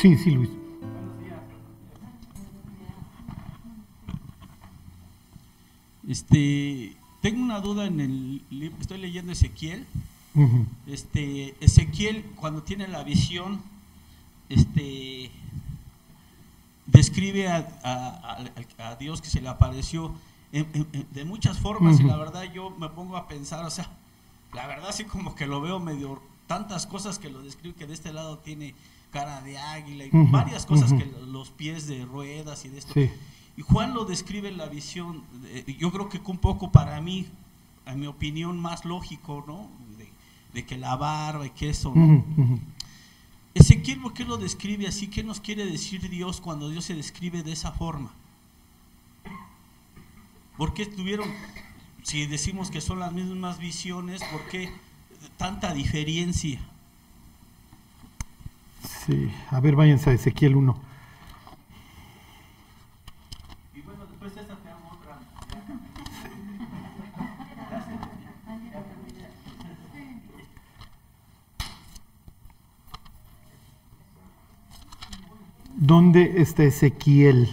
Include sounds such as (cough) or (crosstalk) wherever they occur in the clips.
Sí, sí, Luis. Este, tengo una duda en el libro, estoy leyendo Ezequiel. Este, Ezequiel cuando tiene la visión, este, describe a, a- a- a Dios que se le apareció en- en- en- de muchas formas y la verdad yo me pongo a pensar, o sea, la verdad sí como que lo veo medio tantas cosas que lo describe que de este lado tiene cara de águila y varias cosas que lo- los pies de ruedas y de esto. Sí. Y Juan lo describe en la visión, yo creo que un poco para mí, a mi opinión, más lógico, ¿no? De, de que la barba y que eso, ¿no? Ujú. Ezequiel, ¿por qué lo describe así? ¿Qué nos quiere decir Dios cuando Dios se describe de esa forma? ¿Por qué tuvieron, si decimos que son las mismas visiones, por qué tanta diferencia? Sí, a ver, váyanse a Ezequiel 1. Y bueno, después esta te hago otra. ¿Dónde está Ezequiel?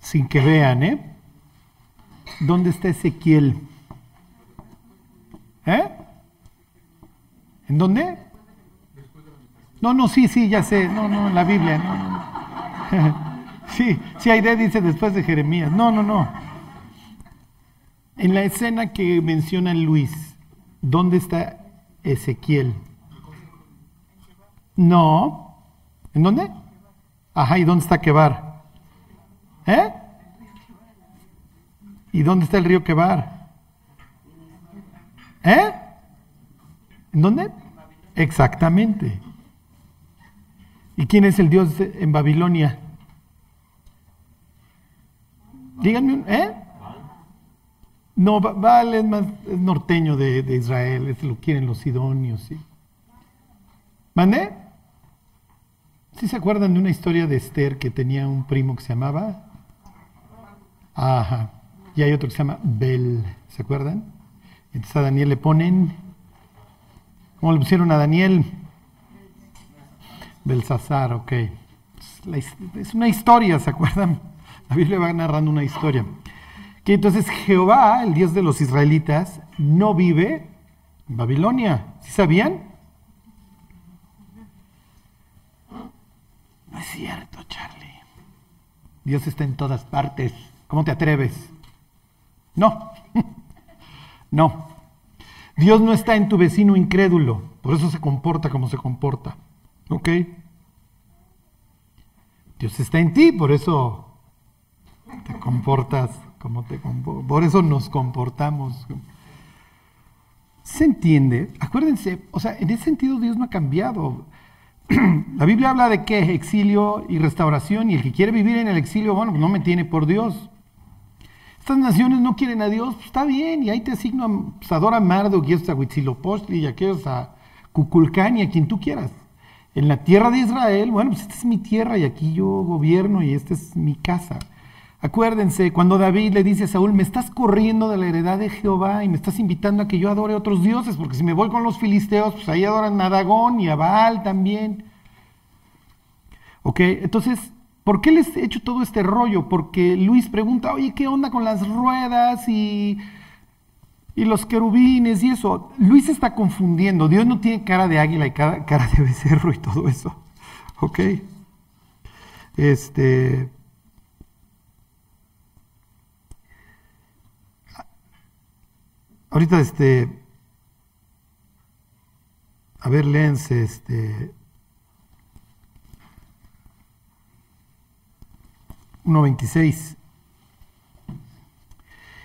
Sin que vean, ¿eh? ¿Dónde está Ezequiel? ¿Eh? ¿En dónde? No, no, sí, sí, ya sé. No, no, en la Biblia. No. (laughs) Sí, sí, Aide dice después de Jeremías. No, no, no. En la escena que menciona Luis, ¿dónde está Ezequiel? No. ¿En dónde? Ajá, ¿y dónde está Quebar? ¿Eh? ¿Y dónde está el río Quebar? ¿Eh? ¿En dónde? Exactamente. ¿Y quién es el Dios en Babilonia? Díganme, un- ¿eh? No, Ba- Baal es más norteño de, de Israel, es lo quieren los sidonios, ¿sí? ¿Mandé? ¿Sí se acuerdan de una historia de Esther que tenía un primo que se llamaba? Ajá. Y hay otro que se llama Bel, ¿se acuerdan? Entonces a Daniel le ponen, ¿cómo le pusieron a Daniel? Belsasar, ok. Es, una historia, ¿se acuerdan? La Biblia va narrando una historia. Que entonces Jehová, el Dios de los israelitas, no vive en Babilonia. ¿Sí sabían? No es cierto, Charlie. Dios está en todas partes. ¿Cómo te atreves? No. (laughs) no. Dios no está en tu vecino incrédulo. Por eso se comporta como se comporta. ¿Ok? Dios está en ti, por eso te comportas como te comportas. Por eso nos comportamos. ¿Se entiende? Acuérdense, o sea, en ese sentido Dios no ha cambiado. (clears throat) La Biblia habla de qué? Exilio y restauración, y el que quiere vivir en el exilio, bueno, pues no me tiene por Dios. Estas naciones no quieren a Dios, pues está bien, y ahí te asigno a pues, adora a Marduk, y a Huitzilopochtli, y aquellos a Cuculcán, y a quien tú quieras. En la tierra de Israel, bueno, pues esta es mi tierra, y aquí yo gobierno, y esta es mi casa. Acuérdense, cuando David le dice a Saúl, me estás corriendo de la heredad de Jehová y me estás invitando a que yo adore a otros dioses, porque si me voy con los filisteos, pues ahí adoran a Dagón y a Baal también. Ok, entonces, ¿por qué les he hecho todo este rollo? Porque Luis pregunta, oye, ¿qué onda con las ruedas y, y los querubines y eso? Luis está confundiendo. Dios no tiene cara de águila y cara, cara de (laughs) becerro y todo eso. Ok. Este. Ahorita, este. A ver, léense, este. 1.26.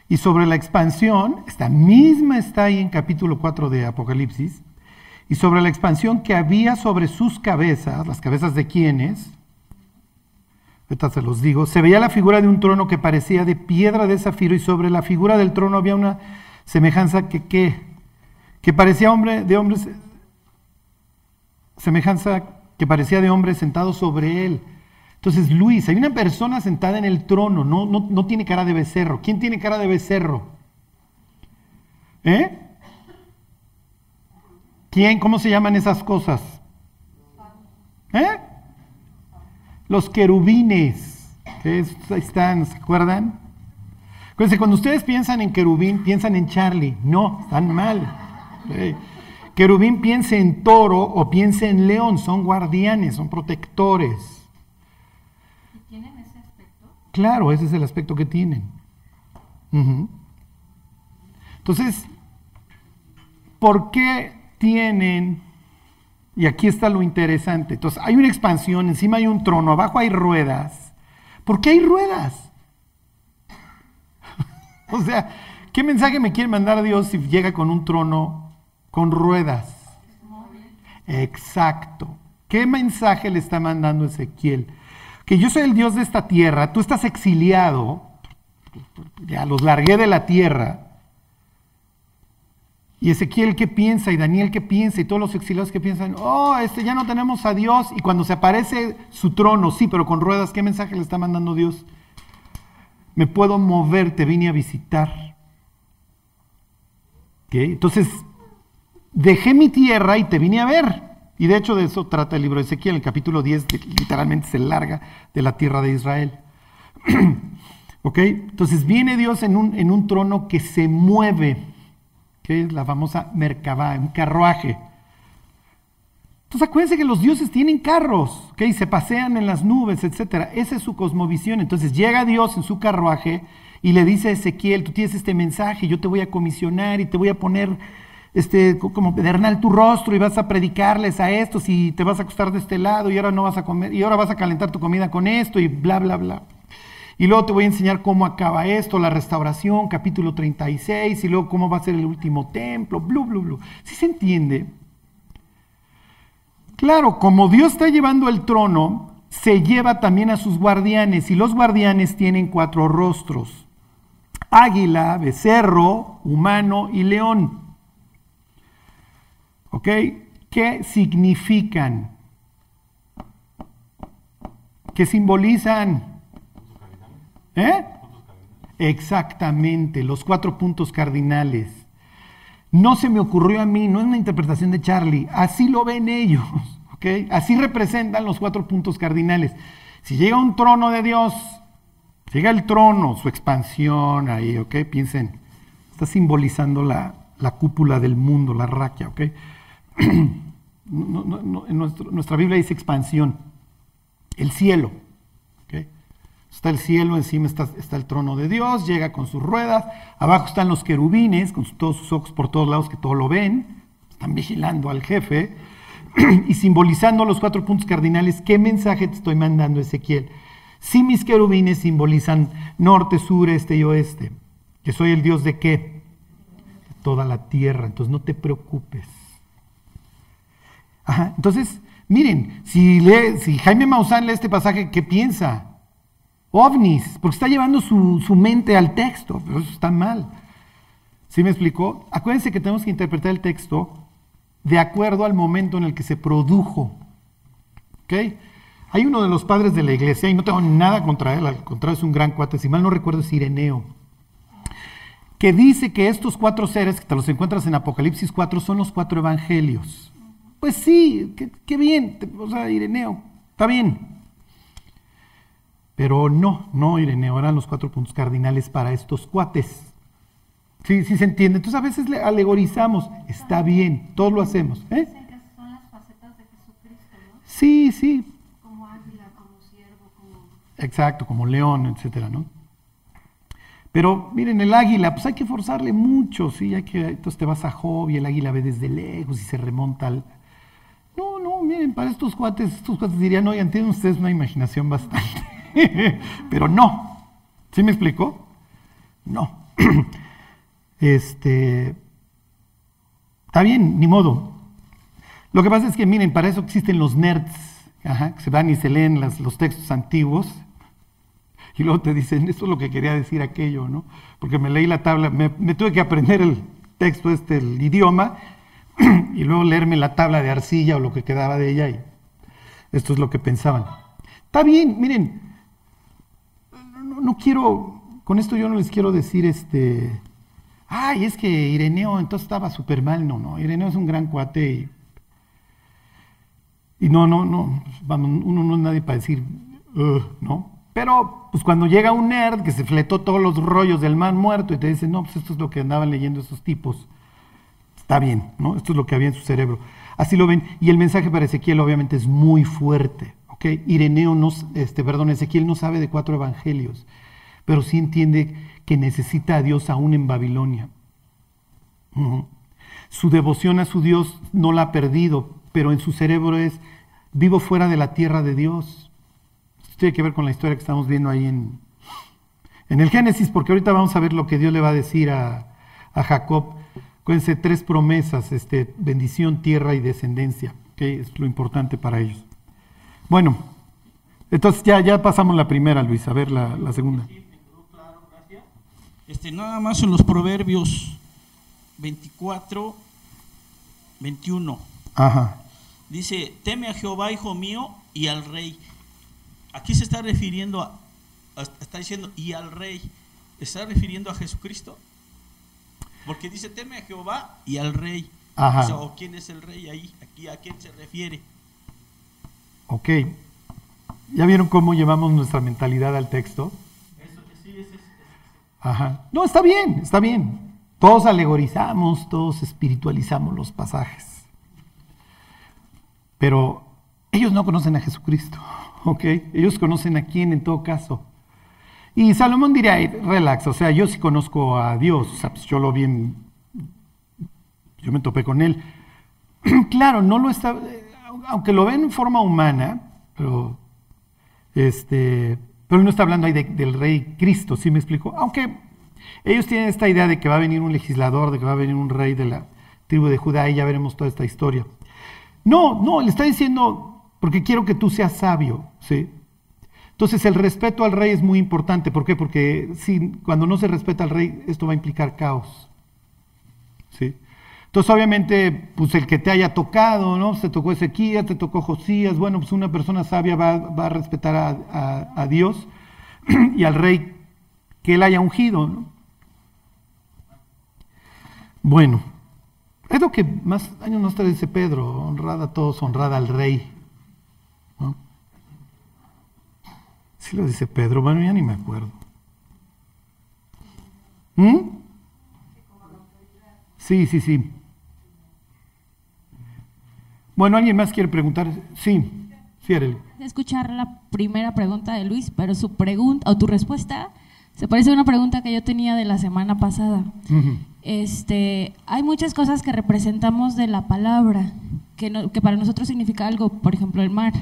Y sobre la expansión, esta misma está ahí en capítulo 4 de Apocalipsis, y sobre la expansión que había sobre sus cabezas, las cabezas de quienes, ahorita se los digo, se veía la figura de un trono que parecía de piedra de zafiro, y sobre la figura del trono había una semejanza que, que, parecía hombre de hombres, semejanza que parecía de hombre sentado sobre él. Entonces, Luis, hay una persona sentada en el trono, no, no, no tiene cara de becerro. ¿Quién tiene cara de becerro? ¿Eh? ¿Quién? ¿Cómo se llaman esas cosas? ¿Eh? Los querubines. Que ahí están, ¿se acuerdan? cuando ustedes piensan en querubín, piensan en Charlie. No, están mal. Querubín piensa en toro o piensa en león. Son guardianes, son protectores. ¿Y tienen ese aspecto? Claro, ese es el aspecto que tienen. Entonces, ¿por qué tienen y aquí está lo interesante. Entonces, hay una expansión, encima hay un trono, abajo hay ruedas. ¿Por qué hay ruedas? (laughs) o sea, ¿qué mensaje me quiere mandar Dios si llega con un trono con ruedas? Exacto. ¿Qué mensaje le está mandando Ezequiel? Que yo soy el Dios de esta tierra, tú estás exiliado, ya los largué de la tierra, y Ezequiel qué piensa, y Daniel qué piensa, y todos los exiliados que piensan, oh, este ya no tenemos a Dios, y cuando se aparece su trono, sí, pero con ruedas, ¿qué mensaje le está mandando Dios? Me puedo mover, te vine a visitar. Entonces, dejé mi tierra y te vine a ver. Y de hecho de eso trata el libro de Ezequiel, el capítulo 10 literalmente se larga de la tierra de Israel. (clears throat) ¿Ok? Entonces viene Dios en un, en un trono que se mueve que es la famosa Merkabah, un carruaje. Entonces acuérdense que los dioses tienen carros, ¿okay? se pasean en las nubes, etc. Esa es su cosmovisión. Entonces llega Dios en su carruaje y le dice a Ezequiel, tú tienes este mensaje, yo te voy a comisionar y te voy a poner este, como pedernal tu rostro y vas a predicarles a estos y te vas a acostar de este lado y ahora no vas a comer y ahora vas a calentar tu comida con esto y bla, bla, bla. Y luego te voy a enseñar cómo acaba esto, la restauración, capítulo 36, y luego cómo va a ser el último templo, blu, blu, blu. ¿Sí se entiende? Claro, como Dios está llevando el trono, se lleva también a sus guardianes, y los guardianes tienen cuatro rostros. Águila, becerro, humano y león. ¿Ok? ¿Qué significan? ¿Qué simbolizan? ¿Eh? Exactamente, los cuatro puntos cardinales. No se me ocurrió a mí, no es una interpretación de Charlie, así lo ven ellos, (laughs) ¿ok? Así representan los cuatro puntos cardinales. Si llega un trono de Dios, llega el trono, su expansión ahí, ¿ok? Piensen, está simbolizando la, cúpula del mundo, la raquia, ¿ok? En nuestra Biblia dice expansión, el cielo, Está el cielo, encima está, el trono de Dios, llega con sus ruedas, abajo están los querubines, con todos sus ojos por todos lados que todo lo ven, están vigilando al jefe, (clears throat) y simbolizando los cuatro puntos cardinales, ¿qué mensaje te estoy mandando, Ezequiel? Si mis querubines simbolizan norte, sur, este y oeste, que soy el Dios de qué? De toda la tierra, entonces no te preocupes. Entonces, miren, si, Jaime Maussan lee este pasaje, ¿qué piensa? ovnis, porque está llevando su, mente al texto, pero eso está mal. ¿Sí me explicó? Acuérdense que tenemos que interpretar el texto de acuerdo al momento en el que se produjo. ¿Ok? Hay uno de los padres de la iglesia, y no tengo nada contra él, al contrario, es un gran cuate, si mal no recuerdo es Ireneo, que dice que estos cuatro seres que te los encuentras en Apocalipsis 4 son los cuatro evangelios. Pues sí, qué, bien, o sea, Ireneo, está bien, pero no, no, Ireneo, eran los cuatro puntos cardinales para estos cuates. Sí, sí se entiende. Entonces a veces le alegorizamos, está bien, todos lo hacemos. ¿eh? son las facetas de Jesucristo, ¿no? Sí, sí. Como águila, como siervo, como... Exacto, como león, etcétera, ¿no? Pero miren, el águila, pues hay que forzarle mucho, ¿sí? Hay que, entonces te vas a Job y el águila ve desde lejos y se remonta al... No, no, miren, para estos cuates, estos cuates dirían, oigan, tienen ustedes una imaginación bastante (laughs) Pero no. ¿Sí me explico? No. (clears throat) este. Está bien, ni modo. Lo que pasa es que, miren, para eso existen los nerds, que se van y se leen los textos antiguos, y luego te dicen, esto es lo que quería decir aquello, ¿no? Porque me leí la tabla, me, tuve que aprender el texto, este, el idioma, (clears throat) y luego leerme la tabla de arcilla o lo que quedaba de ella, y esto es lo que pensaban. Está bien, miren, no, quiero, con esto yo no les quiero decir, este, ay, es que Ireneo entonces estaba súper mal. No, no, Ireneo es un gran cuate. Y no, no, no, vamos, uno no es nadie para decir, "Ugh", ¿no? Pero, pues cuando llega un nerd que se fletó todos los rollos del man muerto y te dice, no, pues esto es lo que andaban leyendo esos tipos, está bien, ¿no? Esto es lo que había en su cerebro. Así lo ven. Y el mensaje para Ezequiel obviamente es muy fuerte, ¿ok? Ireneo, este, perdón, Ezequiel no sabe de cuatro evangelios, pero sí entiende que necesita a Dios aún en Babilonia. Su devoción a su Dios no la ha perdido, pero en su cerebro es, vivo fuera de la tierra de Dios. Esto tiene que ver con la historia que estamos viendo ahí en, en el Génesis, porque ahorita vamos a ver lo que Dios le va a decir a, a Jacob. Acuérdense, tres promesas, este, bendición, tierra y descendencia, que es lo importante para ellos. Bueno, entonces ya, ya pasamos la primera, Luis, a ver la, la segunda. Este, nada más en los proverbios 24, 21. Ajá. Dice, teme a Jehová, hijo mío, y al rey. Aquí se está refiriendo a, a- está diciendo, y al rey. ¿Está refiriendo a Jesucristo? Porque dice, teme a Jehová y al rey. Ajá. O sea, ¿o quién es el rey ahí? Aquí, ¿a quién se refiere? Ok. ¿Ya vieron cómo llevamos nuestra mentalidad al texto? Eso, sí, ese es- Ajá. No, está bien, está bien. Todos alegorizamos, todos espiritualizamos los pasajes. Pero ellos no conocen a Jesucristo, (laughs) ¿ok? Ellos conocen a quién en todo caso. Y Salomón diría, "Ay, relax, o sea, yo sí conozco a Dios, o sea, pues yo lo vi en... Yo me topé con él. (clears throat) claro, no lo está... Aunque lo ven en forma humana, pero este, pero no está hablando ahí de- del rey Cristo, ¿sí me explico? Aunque ellos tienen esta idea de que va a venir un legislador, de que va a venir un rey de la tribu de Judá y ya veremos toda esta historia. No, no, le está diciendo, porque quiero que tú seas sabio, ¿sí? Entonces el respeto al rey es muy importante, ¿por qué? Porque cuando no se respeta al rey, esto va a implicar caos, ¿sí? Entonces, obviamente, pues el que te haya tocado, ¿no? Se tocó Ezequías, te tocó Josías, bueno, pues una persona sabia va, a respetar a, Dios (clears throat) y al rey que él haya ungido, ¿no? Bueno, es lo que más años más tarde dice Pedro, honrada a todos, honrada al rey, Sí lo dice Pedro, bueno, ya ni me acuerdo. ¿Mm? Sí, sí, sí. Bueno, ¿alguien más quiere preguntar? Sí, sí, Arely. escuchar la primera pregunta de Luis, pero su pregunta o tu respuesta se parece a una pregunta que yo tenía de la semana pasada. Este, hay muchas cosas que representamos de la palabra, que, no- que para nosotros significa algo, por ejemplo, el mar,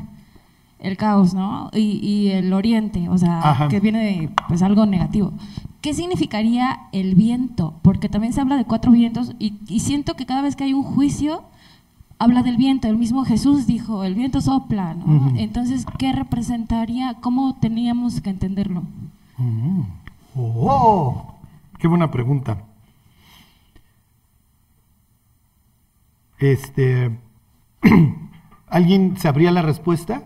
el caos, ¿no? Y, y el oriente, o sea, Ajá. que viene de pues, algo negativo. ¿Qué significaría el viento? Porque también se habla de cuatro vientos y, y siento que cada vez que hay un juicio, habla del viento. El mismo Jesús dijo, el viento sopla, ¿no? Entonces, ¿qué representaría? ¿Cómo teníamos que entenderlo? Oh, qué buena pregunta. Este, (clears throat) ¿alguien sabría la respuesta?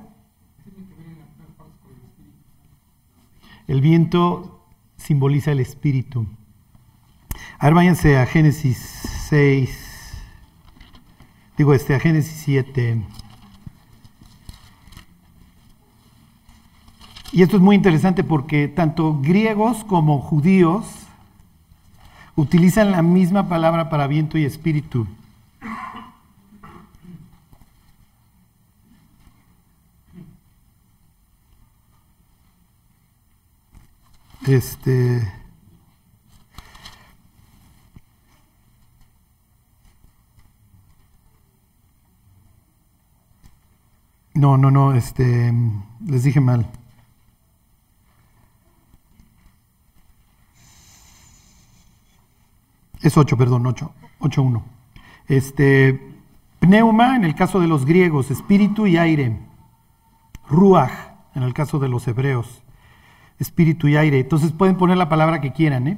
El viento simboliza el espíritu. A ver, váyanse a Génesis 6. Digo, este, a Génesis 7. Y esto es muy interesante porque tanto griegos como judíos utilizan la misma palabra para viento y espíritu. Este. No, no, no, este. Les dije mal. Es 8, perdón, 8, 8.1. Este, pneuma en el caso de los griegos, espíritu y aire. Ruach en el caso de los hebreos, espíritu y aire. Entonces pueden poner la palabra que quieran, ¿eh?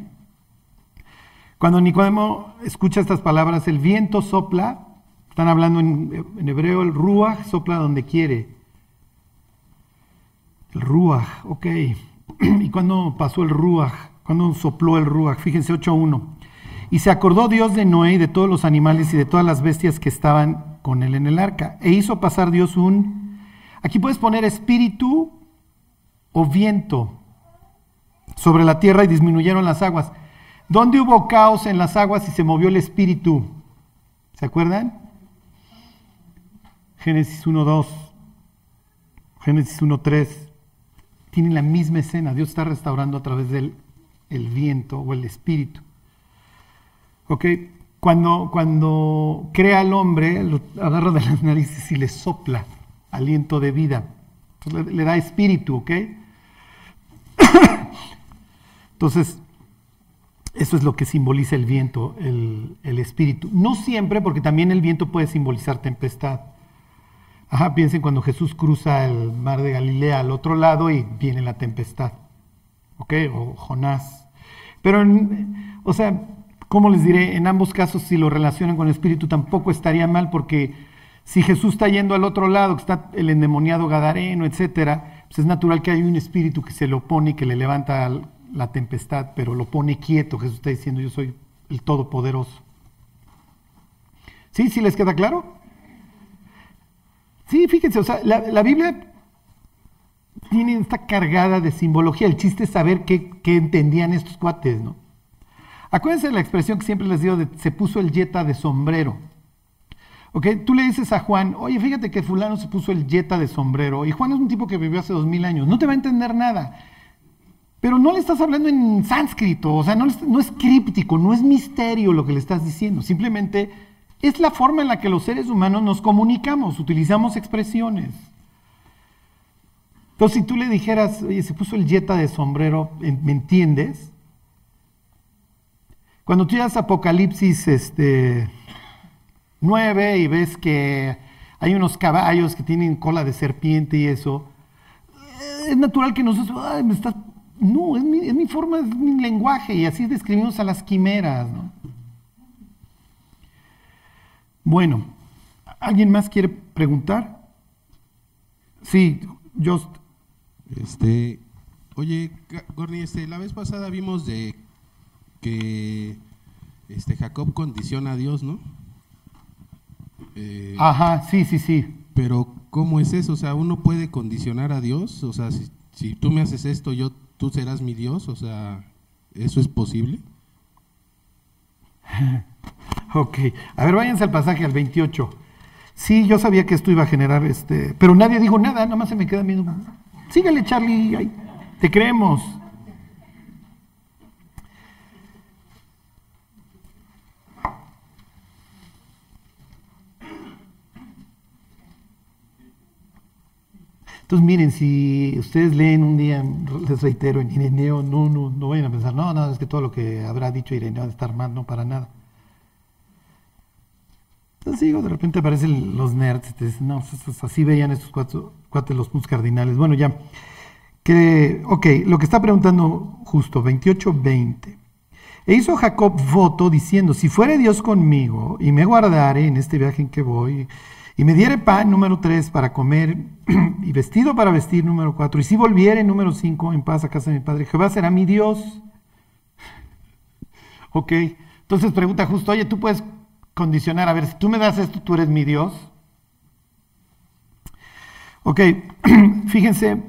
Cuando Nicodemo escucha estas palabras, el viento sopla, están hablando en, hebreo, el ruach sopla donde quiere. El ruach, ok. (clears throat) ¿Y cuándo pasó el ruach? ¿Cuándo sopló el ruach? Fíjense 8.1. Y se acordó Dios de Noé y de todos los animales y de todas las bestias que estaban con él en el arca. E hizo pasar Dios un... Aquí puedes poner espíritu o viento sobre la tierra y disminuyeron las aguas. ¿Dónde hubo caos en las aguas y se movió el espíritu? ¿Se acuerdan? Génesis 1.2, Génesis 1.3, tienen la misma escena. Dios está restaurando a través del el viento o el espíritu. ¿Ok? Cuando, cuando crea al hombre, lo agarra de las narices y le sopla aliento de vida. Entonces, le, le da espíritu, ¿ok? (coughs) Entonces, eso es lo que simboliza el viento, el, espíritu. No siempre, porque también el viento puede simbolizar tempestad. Ajá, piensen cuando Jesús cruza el mar de Galilea al otro lado y viene la tempestad. ¿Ok? O Jonás. Pero, o sea, ¿cómo les diré? En ambos casos, si lo relacionan con el espíritu, tampoco estaría mal, porque si Jesús está yendo al otro lado, que está el endemoniado Gadareno, etcétera, pues es natural que hay un espíritu que se lo pone y que le levanta al, la tempestad, pero lo pone quieto. Jesús está diciendo, yo soy el Todopoderoso. ¿Sí? ¿Sí les queda claro? Sí, fíjense, o sea, la, Biblia tiene, está cargada de simbología. El chiste es saber qué, qué, entendían estos cuates, ¿no? Acuérdense de la expresión que siempre les digo de se puso el yeta de sombrero. ¿Ok? Tú le dices a Juan, oye, fíjate que fulano se puso el yeta de sombrero. Y Juan es un tipo que vivió hace dos mil años. No te va a entender nada. Pero no le estás hablando en sánscrito, o sea, no, no, es críptico, no es misterio lo que le estás diciendo, simplemente es la forma en la que los seres humanos nos comunicamos, utilizamos expresiones. Entonces, si tú le dijeras, oye, se puso el yeta de sombrero, ¿me entiendes? Cuando tú llegas a Apocalipsis este, 9 y ves que hay unos caballos que tienen cola de serpiente y eso, es natural que nosotros, ay, me estás no, es mi, es mi, forma, es mi lenguaje y así describimos a las quimeras. ¿no? Bueno, ¿alguien más quiere preguntar? Sí, Just. Este, oye, Gorni, este, la vez pasada vimos de que este Jacob condiciona a Dios, ¿no? Eh, Ajá, sí, sí, sí. Pero ¿cómo es eso? O sea, uno puede condicionar a Dios, o sea, si, si tú me haces esto, yo tú serás mi Dios, o sea, ¿eso es posible? (laughs) ok, a ver, váyanse al pasaje al 28. Sí, yo sabía que esto iba a generar este, pero nadie dijo nada, nada más se me queda viendo. Sígale, Charlie, ay, te creemos. Entonces, miren, si ustedes leen un día, les reitero, en Ireneo, no, no, no vayan a pensar, no, no, es que todo lo que habrá dicho Ireneo de estar mal, no, para nada. Entonces digo, de repente aparecen los nerds, te dicen, no, así veían estos cuatro, cuatro los puntos cardinales. Bueno, ya, que, ok, lo que está preguntando justo, 28-20. E hizo Jacob voto diciendo, si fuere Dios conmigo y me guardare en este viaje en que voy, y me diere pan, número 3, para comer, (clears throat) y vestido para vestir, número 4, y si volviere, número 5, en paz a casa de mi padre, Jehová será mi Dios. (laughs) ok, entonces pregunta justo, oye, tú puedes condicionar, a ver, si tú me das esto, tú eres mi Dios. Ok, (clears throat) fíjense,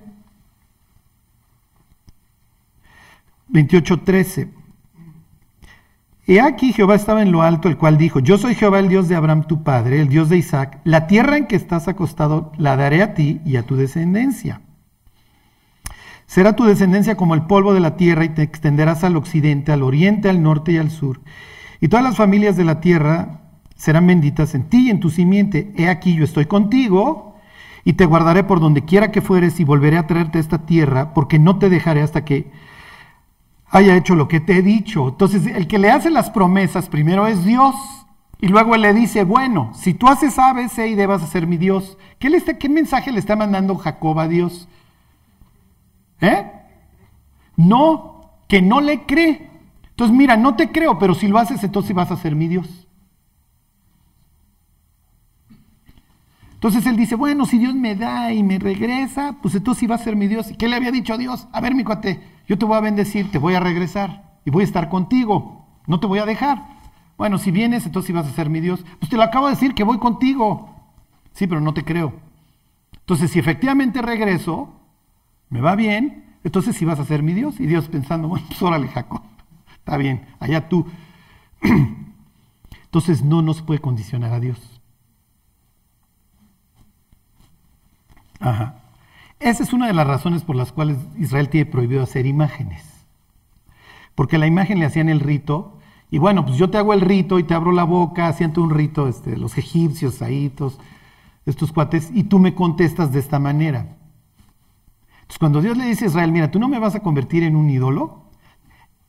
28, 13. He aquí Jehová estaba en lo alto, el cual dijo, yo soy Jehová el Dios de Abraham tu padre, el Dios de Isaac, la tierra en que estás acostado la daré a ti y a tu descendencia. Será tu descendencia como el polvo de la tierra y te extenderás al occidente, al oriente, al norte y al sur. Y todas las familias de la tierra serán benditas en ti y en tu simiente. He aquí yo estoy contigo y te guardaré por donde quiera que fueres y volveré a traerte a esta tierra, porque no te dejaré hasta que haya hecho lo que te he dicho. Entonces, el que le hace las promesas primero es Dios. Y luego él le dice, bueno, si tú haces A, B, C y D vas a ser mi Dios. ¿Qué, ¿Qué mensaje le está mandando Jacob a Dios? ¿Eh? No, que no le cree. Entonces, mira, no te creo, pero si lo haces, entonces vas a ser mi Dios. Entonces él dice, bueno, si Dios me da y me regresa, pues entonces sí va a ser mi Dios. ¿Y qué le había dicho a Dios? A ver, mi cuate, yo te voy a bendecir, te voy a regresar y voy a estar contigo, no te voy a dejar. Bueno, si vienes, entonces sí vas a ser mi Dios. Pues te lo acabo de decir que voy contigo. Sí, pero no te creo. Entonces, si efectivamente regreso, me va bien, entonces sí vas a ser mi Dios. Y Dios pensando, bueno, pues órale, Jacob, está bien, allá tú. (clears throat) Entonces no nos puede condicionar a Dios. Ajá. Esa es una de las razones por las cuales Israel tiene prohibido hacer imágenes. Porque la imagen le hacían el rito, y bueno, pues yo te hago el rito y te abro la boca, hacían un rito, este, los egipcios ahí, todos estos cuates, y tú me contestas de esta manera. Entonces, cuando Dios le dice a Israel, mira, tú no me vas a convertir en un ídolo,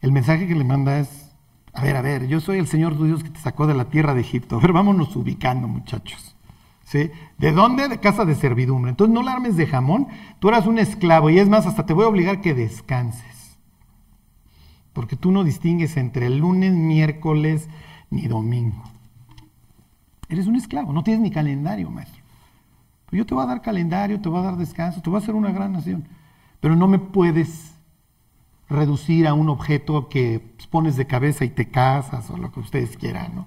el mensaje que le manda es, a ver, a ver, yo soy el Señor tu Dios que te sacó de la tierra de Egipto. A ver, vámonos ubicando, muchachos. ¿De dónde? De casa de servidumbre. Entonces no la armes de jamón, tú eras un esclavo y es más, hasta te voy a obligar que descanses. Porque tú no distingues entre el lunes, miércoles ni domingo. Eres un esclavo, no tienes ni calendario, maestro. Pues yo te voy a dar calendario, te voy a dar descanso, te voy a hacer una gran nación. Pero no me puedes reducir a un objeto que pues, pones de cabeza y te casas o lo que ustedes quieran, ¿no?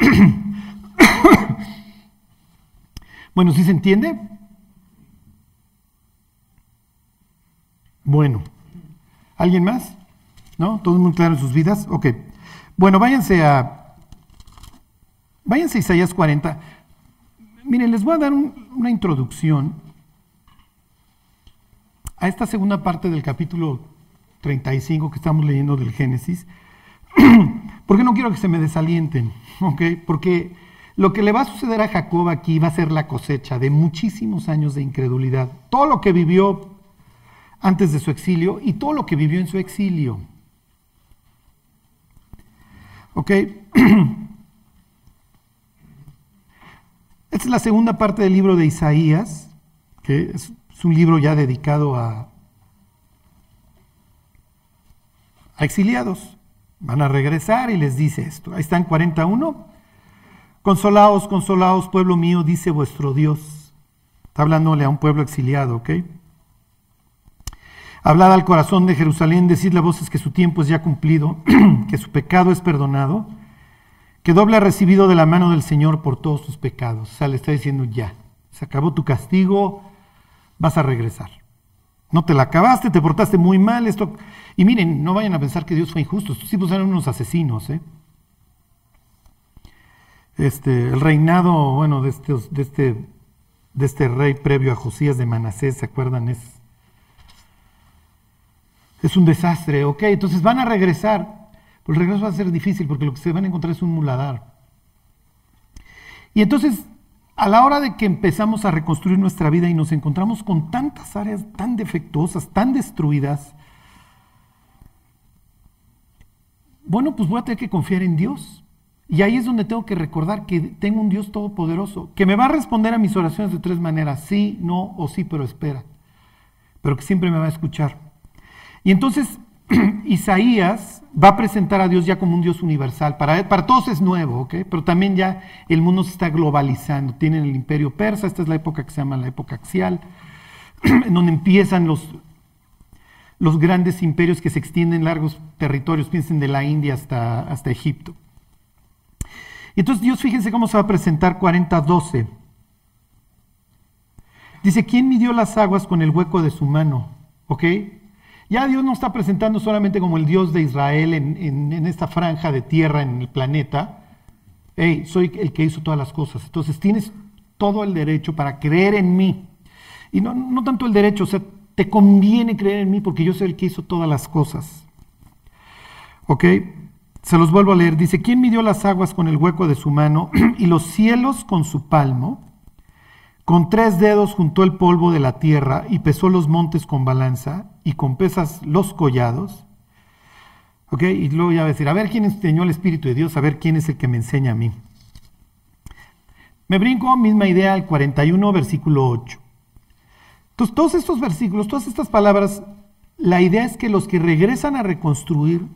(clears throat) (coughs) bueno, ¿sí se entiende? Bueno, ¿alguien más? ¿No? ¿Todo muy claro en sus vidas? Ok. Bueno, váyanse a. Váyanse a Isaías 40. Miren, les voy a dar un- una introducción a esta segunda parte del capítulo 35 que estamos leyendo del Génesis, (clears throat) porque no quiero que se me desalienten, ¿ok? Porque lo que le va a suceder a Jacob aquí va a ser la cosecha de muchísimos años de incredulidad. Todo lo que vivió antes de su exilio y todo lo que vivió en su exilio. ¿Ok? (clears throat) Esta es la segunda parte del libro de Isaías, que es, un libro ya dedicado a, a exiliados. Van a regresar y les dice esto. Ahí está en 41. Consolaos, consolaos, pueblo mío, dice vuestro Dios. Está hablándole a un pueblo exiliado, ¿ok? Hablad al corazón de Jerusalén, decidle a voces que su tiempo es ya cumplido, (clears throat) que su pecado es perdonado, que doble ha recibido de la mano del Señor por todos sus pecados. O sea, le está diciendo ya, se acabó tu castigo, vas a regresar. No te la acabaste, te portaste muy mal. Esto... Y miren, no vayan a pensar que Dios fue injusto. Estos tipos eran unos asesinos. ¿eh? Este, el reinado, bueno, de, de, este, de este rey previo a Josías de Manasés, ¿se acuerdan? Es, es un desastre. Ok, entonces van a regresar. Pues el regreso va a ser difícil porque lo que se van a encontrar es un muladar. Y entonces, a la hora de que empezamos a reconstruir nuestra vida y nos encontramos con tantas áreas tan defectuosas, tan destruidas, bueno, pues voy a tener que confiar en Dios. Y ahí es donde tengo que recordar que tengo un Dios todopoderoso, que me va a responder a mis oraciones de tres maneras, sí, no o sí, pero espera, pero que siempre me va a escuchar. Y entonces (clears throat) Isaías va a presentar a Dios ya como un Dios universal. Para, para todos es nuevo. Pero también ya el mundo se está globalizando. Tienen el imperio persa, esta es la época que se llama la época axial, (clears throat) en donde empiezan los, los grandes imperios que se extienden largos territorios, piensen de la India hasta, hasta Egipto. Y entonces Dios, fíjense cómo se va a presentar 40-12. Dice, ¿quién midió las aguas con el hueco de su mano? ¿Ok? Ya Dios no está presentando solamente como el Dios de Israel en, en- en esta franja de tierra en el planeta. Hey, soy el que hizo todas las cosas. Entonces tienes todo el derecho para creer en mí. Y no, no tanto el derecho, o sea, te conviene creer en mí porque yo soy el que hizo todas las cosas. ¿Ok? Se los vuelvo a leer. Dice, ¿quién midió las aguas con el hueco de su mano (clears throat) y los cielos con su palmo? Con tres dedos juntó el polvo de la tierra y pesó los montes con balanza y con pesas los collados. ¿Ok? Y luego ya va a decir, a ver quién enseñó el Espíritu de Dios, a ver quién es el que me enseña a mí. Me brinco, misma idea, al 41, versículo 8. Entonces, todos estos versículos, todas estas palabras, la idea es que los que regresan a reconstruir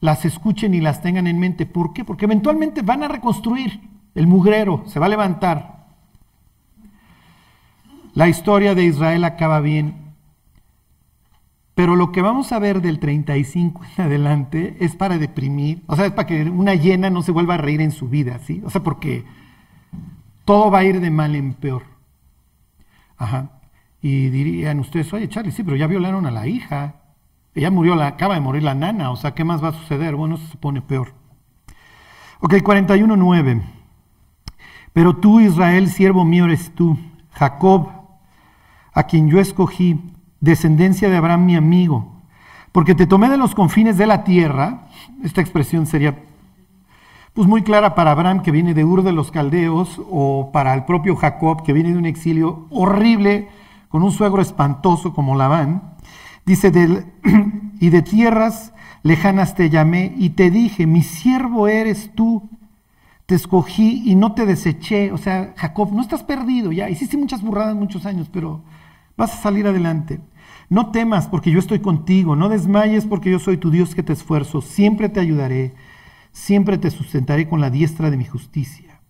las escuchen y las tengan en mente. ¿Por qué? Porque eventualmente van a reconstruir el mugrero, se va a levantar. La historia de Israel acaba bien. Pero lo que vamos a ver del 35 en adelante es para deprimir, o sea, es para que una hiena no se vuelva a reír en su vida, ¿sí? O sea, porque Todo va a ir de mal en peor. Ajá. Y dirían ustedes, oye Charlie, sí, pero ya violaron a la hija. Ella murió, la, acaba de morir la nana, o sea, ¿qué más va a suceder? Bueno, se pone peor. Ok, 41.9. Pero tú, Israel, siervo mío eres tú, Jacob, a quien yo escogí, descendencia de Abraham mi amigo, porque te tomé de los confines de la tierra, esta expresión sería pues muy clara para Abraham que viene de Ur de los Caldeos o para el propio Jacob que viene de un exilio horrible con un suegro espantoso como Labán. Dice, (clears throat) y de tierras lejanas te llamé y te dije, mi siervo eres tú, te escogí y no te deseché. O sea, Jacob, no estás perdido ya, hiciste muchas burradas muchos años, pero vas a salir adelante. No temas porque yo estoy contigo, no desmayes porque yo soy tu Dios que te esfuerzo, siempre te ayudaré, siempre te sustentaré con la diestra de mi justicia.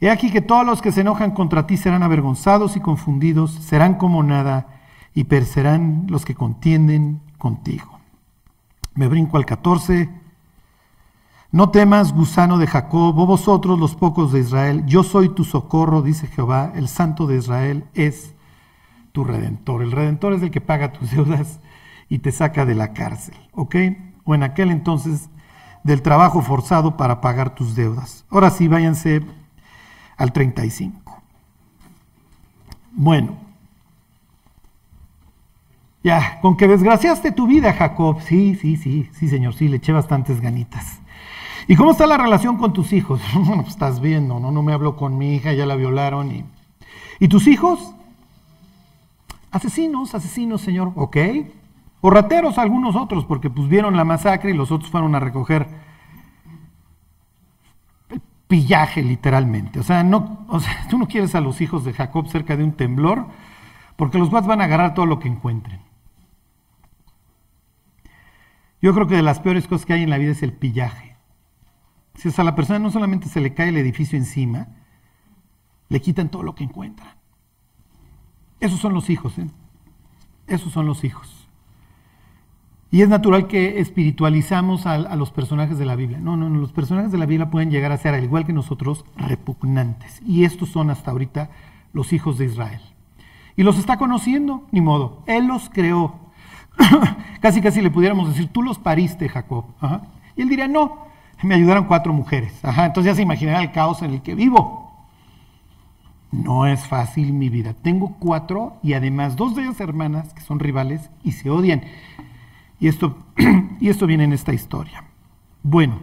He aquí que todos los que se enojan contra ti serán avergonzados y confundidos, serán como nada y perecerán los que contienden contigo. Me brinco al 14. No temas, gusano de Jacob, o vosotros los pocos de Israel, yo soy tu socorro, dice Jehová, el santo de Israel es tu redentor. El redentor es el que paga tus (laughs) deudas y te saca de la cárcel, ¿ok? O en aquel entonces del trabajo forzado para pagar tus deudas. Ahora sí, váyanse al 35. Bueno, ya, con que desgraciaste tu vida, Jacob. Sí, sí, sí, sí, señor, sí, le eché bastantes ganitas. ¿Y cómo está la relación con tus hijos? (laughs) Pues estás viendo, ¿no? No me habló con mi hija, ya la violaron. ¿Y, ¿Y tus hijos? Asesinos, asesinos, señor, ¿ok? O rateros algunos otros, porque pues vieron la masacre y los otros fueron a recoger el pillaje literalmente. O sea, no, o sea, (laughs) tú no quieres a los hijos de Jacob cerca de un temblor, porque los guas van a agarrar todo lo que encuentren. Yo creo que de las peores cosas que hay en la vida es el pillaje. Si a la persona no solamente se le cae el edificio encima, le quitan todo lo que encuentran. Esos son los hijos, ¿eh? Esos son los hijos. Y es natural que espiritualizamos a, los personajes de la Biblia. No, no, no, los personajes de la Biblia pueden llegar a ser, al igual que nosotros, repugnantes. Y estos son hasta ahorita los hijos de Israel. Y los está conociendo, ni modo. Él los creó. (laughs) casi, casi le pudiéramos decir, tú los pariste, Jacob. Y él diría, no, me ayudaron cuatro mujeres. Ajá. Entonces ya se imaginará el caos en el que vivo. No es fácil mi vida. Tengo cuatro y además dos de ellas hermanas que son rivales y se odian. Y esto, (clears throat) y esto viene en esta historia. Bueno,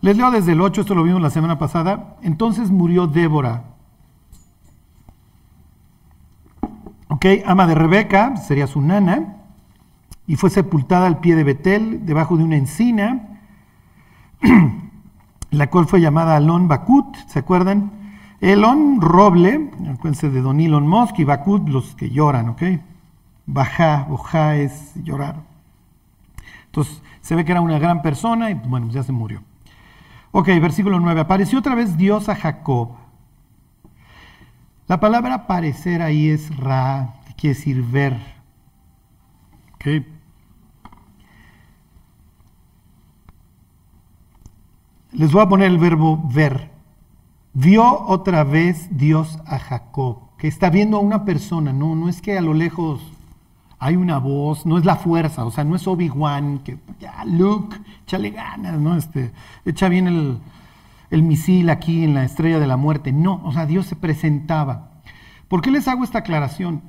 les leo desde el 8, esto lo vimos la semana pasada. Entonces murió Débora. Ama de Rebeca, sería su nana, y fue sepultada al pie de Betel, debajo de una encina. (clears throat) la cual fue llamada Alon Bakut, ¿se acuerdan? Elon, roble, acuérdense de Don Elon Musk, y Bakut, los que lloran, ¿ok? Bajá, Bojá es llorar. Entonces, se ve que era una gran persona y bueno, ya se murió. Ok, versículo 9. Apareció otra vez Dios a Jacob. La palabra aparecer ahí es ra, que quiere decir ver. Ok. Les voy a poner el verbo ver. Vio otra vez Dios a Jacob, que está viendo a una persona, no, no es que a lo lejos hay una voz, no es la fuerza, o sea, no es Obi-Wan, que ya, Luke, échale ganas, ¿no? Este, echa bien el, el misil aquí en la estrella de la muerte. No, o sea, Dios se presentaba. ¿Por qué les hago esta aclaración?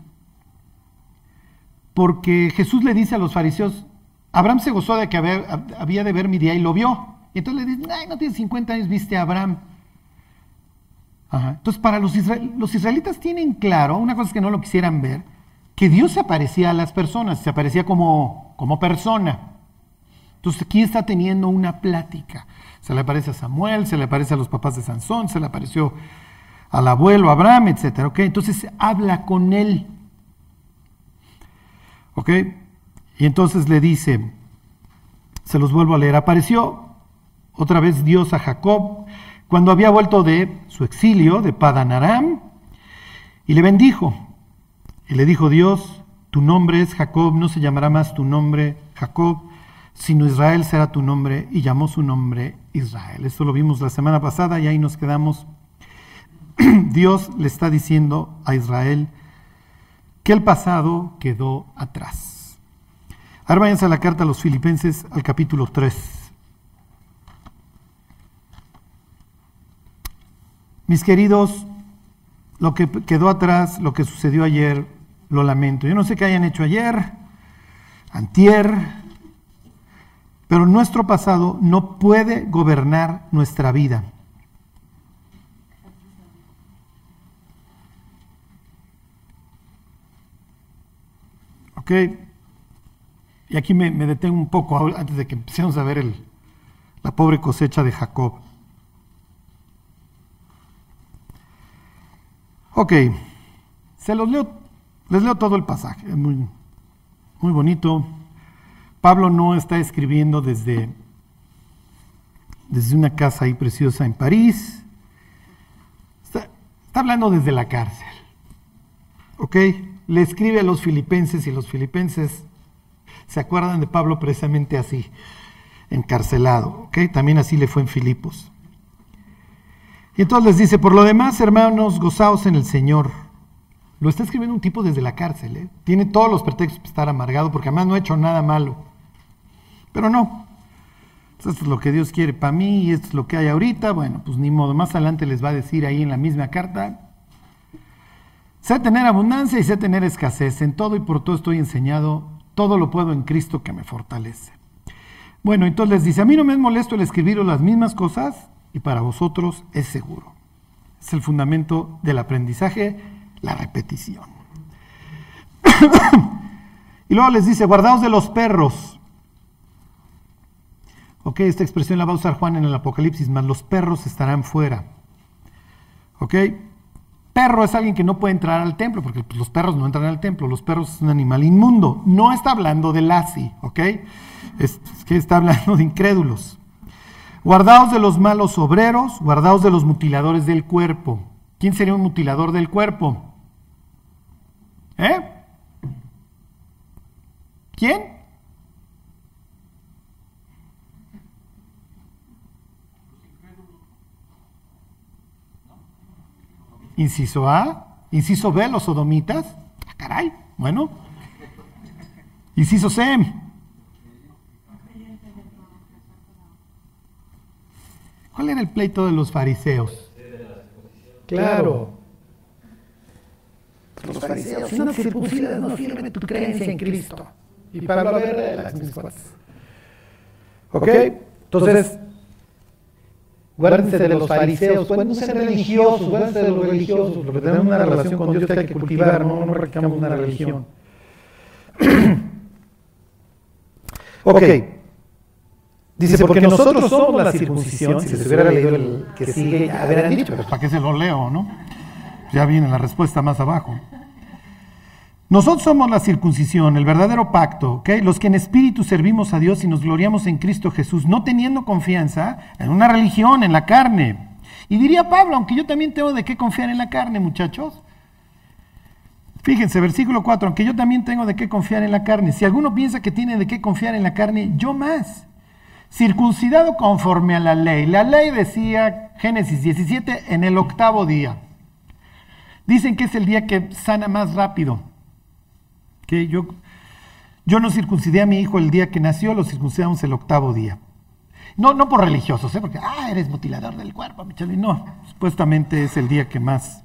Porque Jesús le dice a los fariseos, Abraham se gozó de que había de ver mi día y lo vio. Y entonces le dicen, ay, no tienes 50 años, viste a Abraham. Entonces, para los, los israelitas tienen claro, una cosa es que no lo quisieran ver, que Dios se aparecía a las personas, se aparecía como, como persona. Entonces, aquí está teniendo una plática. Se le aparece a Samuel, se le aparece a los papás de Sansón, se le apareció al abuelo Abraham, etc. ¿okay? Entonces, habla con él. ¿Ok? Y entonces le dice, se los vuelvo a leer, apareció otra vez Dios a Jacob cuando había vuelto de su exilio de Padan Aram y le bendijo. Y le dijo Dios, tu nombre es Jacob, no se llamará más tu nombre Jacob, sino Israel será tu nombre, y llamó su nombre Israel. Esto lo vimos la semana pasada y ahí nos quedamos. (clears throat) Dios le está diciendo a Israel que el pasado quedó atrás. Ahora váyanse a la carta a los filipenses al capítulo 3. Mis queridos, lo que quedó atrás, lo que sucedió ayer, lo lamento. Yo no sé qué hayan hecho ayer, antier, pero nuestro pasado no puede gobernar nuestra vida. ¿Ok? Y aquí me, detengo un poco antes de que empecemos a ver el, la pobre cosecha de Jacob. Ok, se los leo, les leo todo el pasaje, es muy, muy bonito. Pablo no está escribiendo desde, desde una casa ahí preciosa en París, está, hablando desde la cárcel. ¿Ok? Le escribe a los filipenses y los filipenses se acuerdan de Pablo precisamente así, encarcelado. ¿Ok? También así le fue en Filipos. Y entonces les dice, por lo demás, hermanos, gozaos en el Señor. Lo está escribiendo un tipo desde la cárcel. ¿eh? Tiene todos los pretextos para estar amargado porque además no ha hecho nada malo. Pero no. Esto es lo que Dios quiere para mí y esto es lo que hay ahorita. Bueno, pues ni modo. Más adelante les va a decir ahí en la misma carta. Sé tener abundancia y sé tener escasez. En todo y por todo estoy enseñado. Todo lo puedo en Cristo que me fortalece. Bueno, entonces les dice, a mí no me es molesto el escribiros las mismas cosas y para vosotros es seguro. Es el fundamento del aprendizaje, la repetición. (coughs) y luego les dice, guardaos de los perros. Ok, esta expresión la va a usar Juan en el Apocalipsis, más los perros estarán fuera. Ok, perro es alguien que no puede entrar al templo, porque pues, los perros no entran al templo, los perros es un animal inmundo. No está hablando de Lassi, ok, es, es que está hablando de incrédulos. Guardaos de los malos obreros, guardaos de los mutiladores del cuerpo. ¿Quién sería un mutilador del cuerpo? ¿Eh? ¿Quién? Inciso A. Inciso B, los sodomitas. Ah, caray, bueno. Inciso C. ¿Cuál era el pleito de los fariseos? Claro. Los fariseos, si no te circuncidas, no sirve tu creencia en Cristo. Y Pablo, a ver, las mismas cosas. ¿Ok? Entonces, guárdense de los fariseos, pues no sean religiosos, guárdense de los religiosos, porque tenemos una relación con Dios que hay que cultivar, no, no practicamos una religión. ok. Dice, porque nosotros somos la circuncisión, si se hubiera leído el que sigue, ya habrían dicho, pero ¿para qué se lo leo, no? Ya viene la respuesta más abajo. Nosotros somos la circuncisión, el verdadero pacto, ¿ok? Los que en espíritu servimos a Dios y nos gloriamos en Cristo Jesús, no teniendo confianza en una religión, en la carne. Y diría Pablo, aunque yo también tengo de qué confiar en la carne, muchachos. Fíjense, versículo 4, aunque yo también tengo de qué confiar en la carne. Si alguno piensa que tiene de qué confiar en la carne, yo más. Circuncidado conforme a la ley. La ley decía, Génesis 17, en el octavo día. Dicen que es el día que sana más rápido. Que yo, yo no circuncidé a mi hijo el día que nació, lo circuncidamos el octavo día. No, no por religiosos, ¿eh? porque, ah, eres mutilador del cuerpo, Michelle. No, supuestamente es el día que más,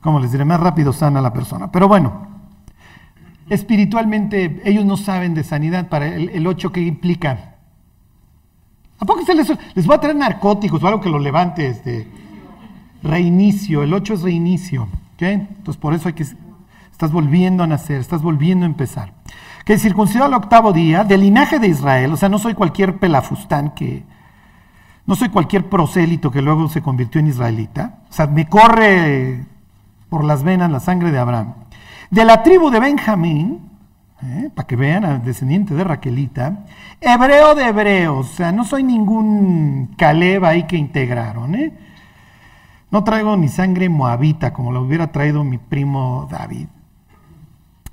¿cómo les diré? Más rápido sana la persona. Pero bueno, espiritualmente ellos no saben de sanidad para el, el 8 que implica. ¿A poco se les, les va a traer narcóticos o algo que lo levante? Este, reinicio, el 8 es reinicio. ¿ok? Entonces por eso hay que, estás volviendo a nacer, estás volviendo a empezar. Que circuncidado al octavo día, del linaje de Israel, o sea, no soy cualquier pelafustán que, no soy cualquier prosélito que luego se convirtió en israelita, o sea, me corre por las venas la sangre de Abraham. De la tribu de Benjamín, ¿eh? para que vean, descendiente de Raquelita, hebreo de hebreos, o sea, no soy ningún Caleb ahí que integraron, ¿eh? No traigo ni sangre moabita como lo hubiera traído mi primo David.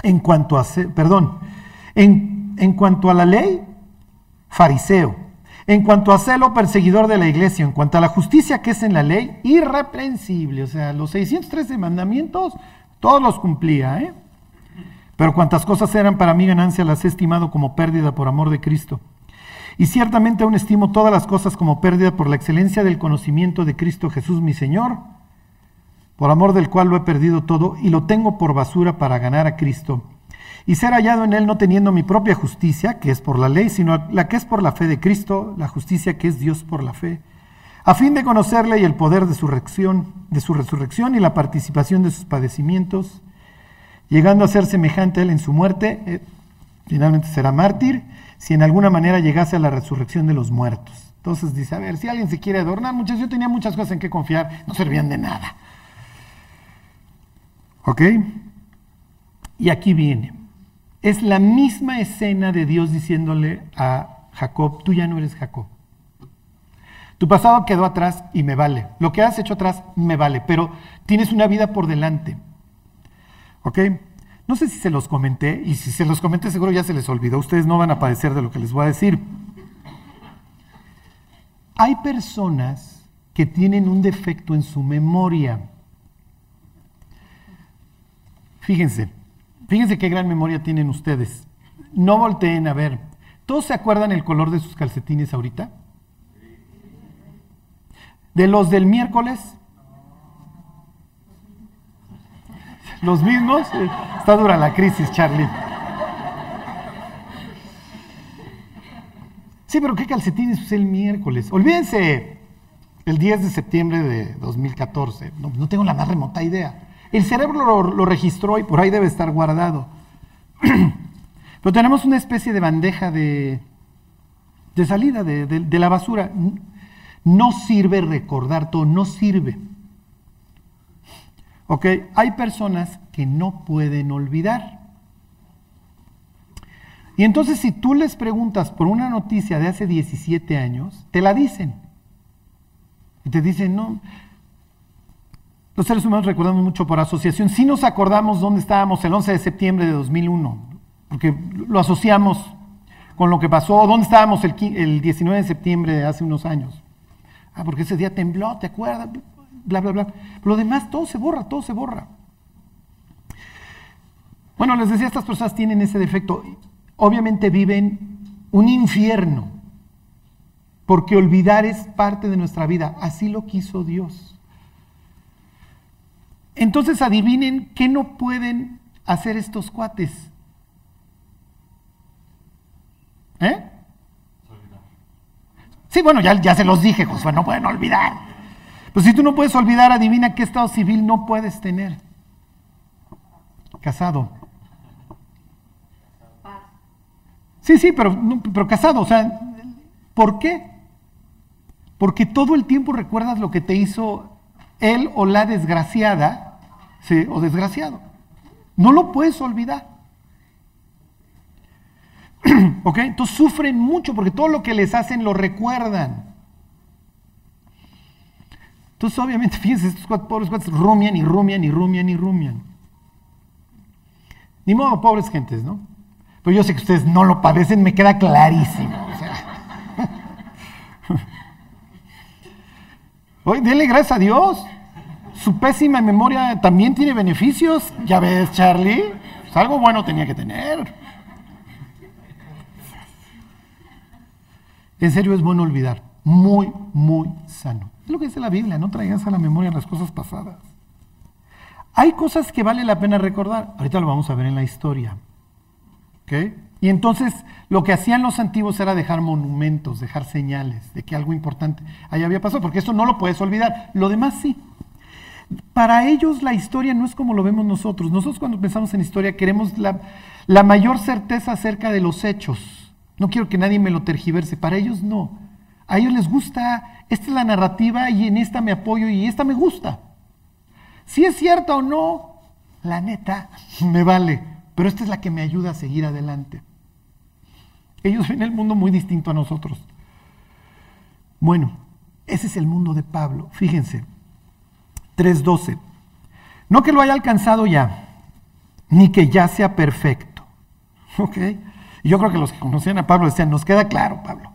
En cuanto a, perdón, en, en cuanto a la ley, fariseo. En cuanto a celo, perseguidor de la iglesia. En cuanto a la justicia que es en la ley, irreprensible. O sea, los 613 mandamientos, todos los cumplía. ¿eh? Pero cuantas cosas eran para mí ganancia, las he estimado como pérdida por amor de Cristo. Y ciertamente aún estimo todas las cosas como pérdida por la excelencia del conocimiento de Cristo Jesús mi Señor, por amor del cual lo he perdido todo y lo tengo por basura para ganar a Cristo. Y ser hallado en él no teniendo mi propia justicia, que es por la ley, sino la que es por la fe de Cristo, la justicia que es Dios por la fe, a fin de conocerle y el poder de su resurrección, de su resurrección y la participación de sus padecimientos, llegando a ser semejante a él en su muerte, eh, finalmente será mártir, si en alguna manera llegase a la resurrección de los muertos. Entonces dice, a ver, si alguien se quiere adornar, muchas, yo tenía muchas cosas en que confiar, no servían de nada. ¿Ok? Y aquí viene. Es la misma escena de Dios diciéndole a Jacob, tú ya no eres Jacob. Tu pasado quedó atrás y me vale. Lo que has hecho atrás me vale, pero tienes una vida por delante. ¿Ok? No sé si se los comenté, y si se los comenté seguro ya se les olvidó. Ustedes no van a padecer de lo que les voy a decir. Hay personas que tienen un defecto en su memoria. Fíjense, Fíjense qué gran memoria tienen ustedes. No volteen a ver. ¿Todos se acuerdan el color de sus calcetines ahorita? ¿De los del miércoles? ¿Los mismos? Está dura la crisis, Charlie. Sí, pero ¿qué calcetines usé el miércoles? Olvídense el 10 de septiembre de 2014. No, no tengo la más remota idea. El cerebro lo, registró y por ahí debe estar guardado. (clears throat) Pero tenemos una especie de bandeja de, de salida de, de, la basura. No sirve recordar todo, no sirve. ¿Ok? Hay personas que no pueden olvidar. Y entonces si tú les preguntas por una noticia de hace 17 años, te la dicen. Y te dicen, no, los seres humanos recordamos mucho por asociación. Si nos acordamos dónde estábamos el 11 de septiembre de 2001, porque lo asociamos con lo que pasó, dónde estábamos el, el 19 de septiembre de hace unos años. Ah, porque ese día tembló, ¿te acuerdas? Bla, bla, bla. Pero lo demás, todo se borra, todo se borra. Bueno, les decía, estas personas tienen ese defecto. Obviamente viven un infierno, porque olvidar es parte de nuestra vida. Así lo quiso Dios. Entonces adivinen qué no pueden hacer estos cuates. ¿Eh? Sí, bueno, ya, ya se los dije, Josué, no pueden olvidar. Pues si tú no puedes olvidar, adivina qué estado civil no puedes tener. Casado. Sí, sí, pero, pero casado, o sea, ¿por qué? Porque todo el tiempo recuerdas lo que te hizo él o la desgraciada ¿sí? o desgraciado. No lo puedes olvidar. (clears throat) ¿Ok? Entonces sufren mucho porque todo lo que les hacen lo recuerdan. Entonces, obviamente, fíjense, estos cuatro, pobres cuates rumian y rumian y rumian y rumian. Ni modo, pobres gentes, ¿no? Pero yo sé que ustedes no lo padecen, me queda clarísimo. O sea. (laughs) Oye, denle gracias a Dios. Su pésima memoria también tiene beneficios. Ya ves, Charlie. Pues algo bueno tenía que tener. En serio es bueno olvidar. Muy, muy sano. Es lo que dice la Biblia. No traigas a la memoria las cosas pasadas. Hay cosas que vale la pena recordar. Ahorita lo vamos a ver en la historia. ¿Okay? Y entonces lo que hacían los antiguos era dejar monumentos, dejar señales de que algo importante ahí había pasado, porque eso no lo puedes olvidar. Lo demás sí. Para ellos la historia no es como lo vemos nosotros. Nosotros cuando pensamos en historia queremos la mayor certeza acerca de los hechos. No quiero que nadie me lo tergiverse. Para ellos no. A ellos les gusta, esta es la narrativa y en esta me apoyo y esta me gusta. Si es cierta o no, la neta, (laughs) me vale. Pero esta es la que me ayuda a seguir adelante. Ellos ven el mundo muy distinto a nosotros. Bueno, ese es el mundo de Pablo. Fíjense, 3.12. No que lo haya alcanzado ya, ni que ya sea perfecto. (laughs) ¿Ok? Yo creo que los que conocían a Pablo decían, nos queda claro, Pablo.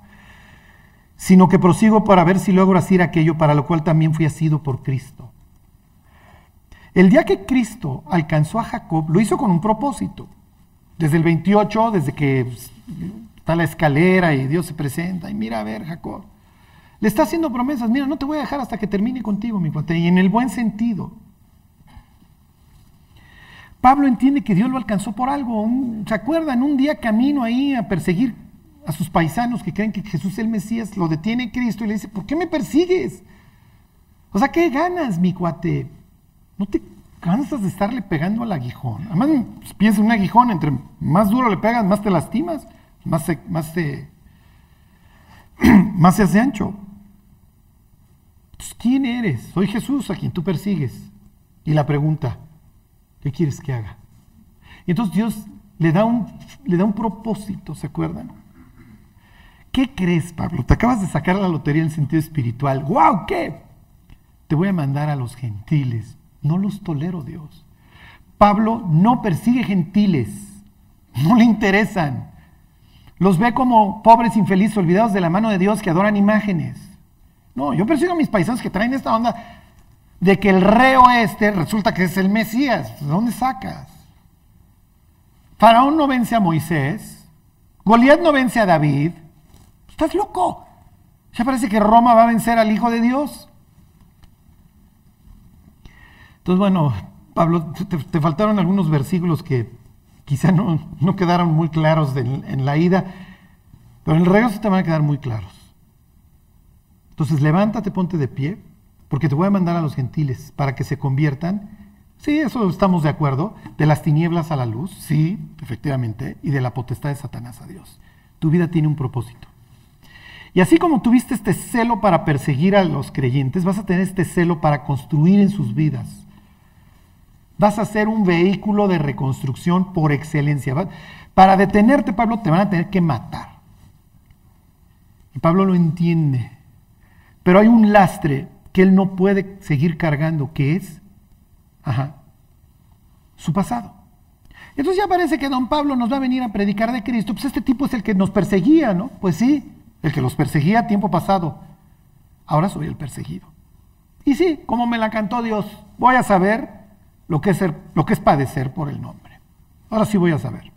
Sino que prosigo para ver si logro hacer aquello para lo cual también fui asido por Cristo. El día que Cristo alcanzó a Jacob, lo hizo con un propósito. Desde el 28, desde que está la escalera y Dios se presenta, y mira a ver, Jacob, le está haciendo promesas, mira, no te voy a dejar hasta que termine contigo, mi cuate, y en el buen sentido. Pablo entiende que Dios lo alcanzó por algo. ¿Se acuerdan? Un día camino ahí a perseguir a sus paisanos que creen que Jesús es el Mesías, lo detiene Cristo y le dice, ¿por qué me persigues? O sea, ¿qué ganas, mi cuate? ¿No te cansas de estarle pegando al aguijón? Además, pues, piensa en un aguijón, entre más duro le pegas, más te lastimas, más se, más se, (clears throat) más se hace ancho. Entonces, ¿quién eres? Soy Jesús a quien tú persigues. Y la pregunta, ¿qué quieres que haga? Y entonces Dios le da un, le da un propósito, ¿se acuerdan? ¿Qué crees, Pablo? Te acabas de sacar la lotería en sentido espiritual. ¡Wow! ¿Qué? Te voy a mandar a los gentiles. No los tolero, Dios. Pablo no persigue gentiles. No le interesan. Los ve como pobres infelices olvidados de la mano de Dios que adoran imágenes. No, yo persigo a mis paisanos que traen esta onda de que el reo este resulta que es el Mesías. ¿De dónde sacas? Faraón no vence a Moisés. Goliat no vence a David. ¿Estás loco? Ya parece que Roma va a vencer al Hijo de Dios. Entonces, bueno, Pablo, te, faltaron algunos versículos que quizá no, no quedaron muy claros en la ida, pero en el regreso te van a quedar muy claros. Entonces, levántate, ponte de pie, porque te voy a mandar a los gentiles para que se conviertan. Sí, eso estamos de acuerdo. De las tinieblas a la luz, sí, efectivamente, y de la potestad de Satanás a Dios. Tu vida tiene un propósito. Y así como tuviste este celo para perseguir a los creyentes, vas a tener este celo para construir en sus vidas. Vas a ser un vehículo de reconstrucción por excelencia. Para detenerte, Pablo, te van a tener que matar. Y Pablo lo entiende. Pero hay un lastre que él no puede seguir cargando, que es ajá, su pasado. Entonces ya parece que don Pablo nos va a venir a predicar de Cristo. Pues este tipo es el que nos perseguía, ¿no? Pues sí, el que los perseguía tiempo pasado. Ahora soy el perseguido. Y sí, como me la cantó Dios, voy a saber lo que es, lo que es padecer por el nombre. Ahora sí voy a saber.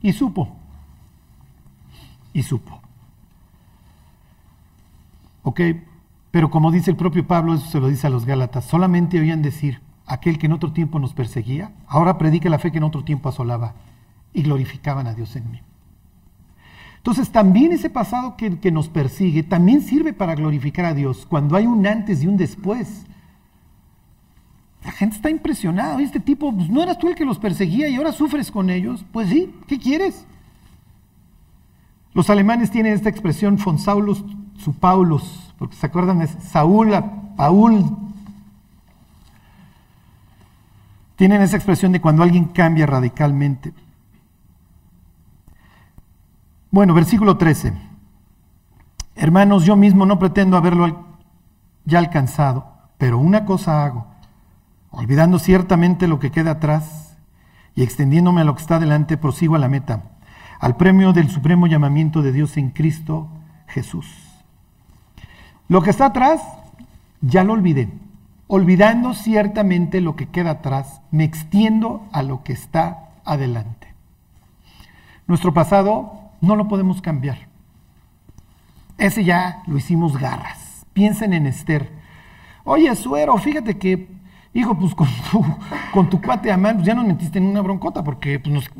Y supo. Y supo. Ok, pero como dice el propio Pablo, eso se lo dice a los Gálatas, solamente oían decir, aquel que en otro tiempo nos perseguía, ahora predica la fe que en otro tiempo asolaba, y glorificaban a Dios en mí. Entonces también ese pasado que, nos persigue también sirve para glorificar a Dios cuando hay un antes y un después. La gente está impresionada. "Oye, Este tipo, pues, no eras tú el que los perseguía y ahora sufres con ellos. Pues sí, ¿qué quieres? Los alemanes tienen esta expresión von Saulus zu Paulus, porque se acuerdan de Saúl a Paul. Tienen esa expresión de cuando alguien cambia radicalmente. Bueno, versículo 13. Hermanos, yo mismo no pretendo haberlo ya alcanzado, pero una cosa hago, olvidando ciertamente lo que queda atrás y extendiéndome a lo que está delante, prosigo a la meta, al premio del supremo llamamiento de Dios en Cristo Jesús. Lo que está atrás, ya lo olvidé. Olvidando ciertamente lo que queda atrás, me extiendo a lo que está adelante. Nuestro pasado no lo podemos cambiar. Ese ya lo hicimos garras. Piensen en Esther. Oye, suero, fíjate que, hijo, pues con tu, con tu cuate Amán, pues ya nos metiste en una broncota, porque pues,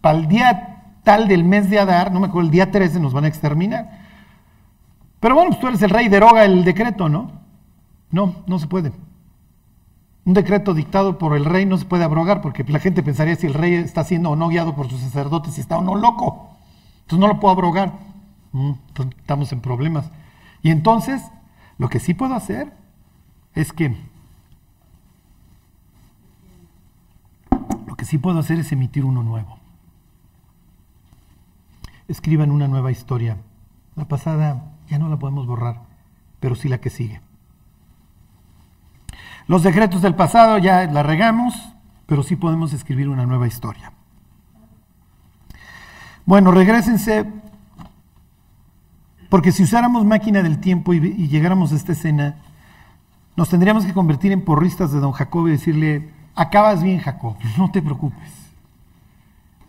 para el día tal del mes de Adar, no me acuerdo, el día 13 nos van a exterminar. Pero bueno, pues tú eres el rey, deroga el decreto, ¿no? No, no se puede. Un decreto dictado por el rey no se puede abrogar porque la gente pensaría si el rey está siendo o no guiado por sus sacerdotes, si está o no loco. Entonces no lo puedo abrogar. Mm, entonces estamos en problemas. Y entonces, lo que sí puedo hacer es que lo que sí puedo hacer es emitir uno nuevo. Escriban una nueva historia. La pasada ya no la podemos borrar, pero sí la que sigue. Los decretos del pasado ya la regamos, pero sí podemos escribir una nueva historia. Bueno, regresense Porque si usáramos máquina del tiempo y, y llegáramos a esta escena, nos tendríamos que convertir en porristas de don Jacob y decirle, acabas bien Jacob, (laughs) no te preocupes,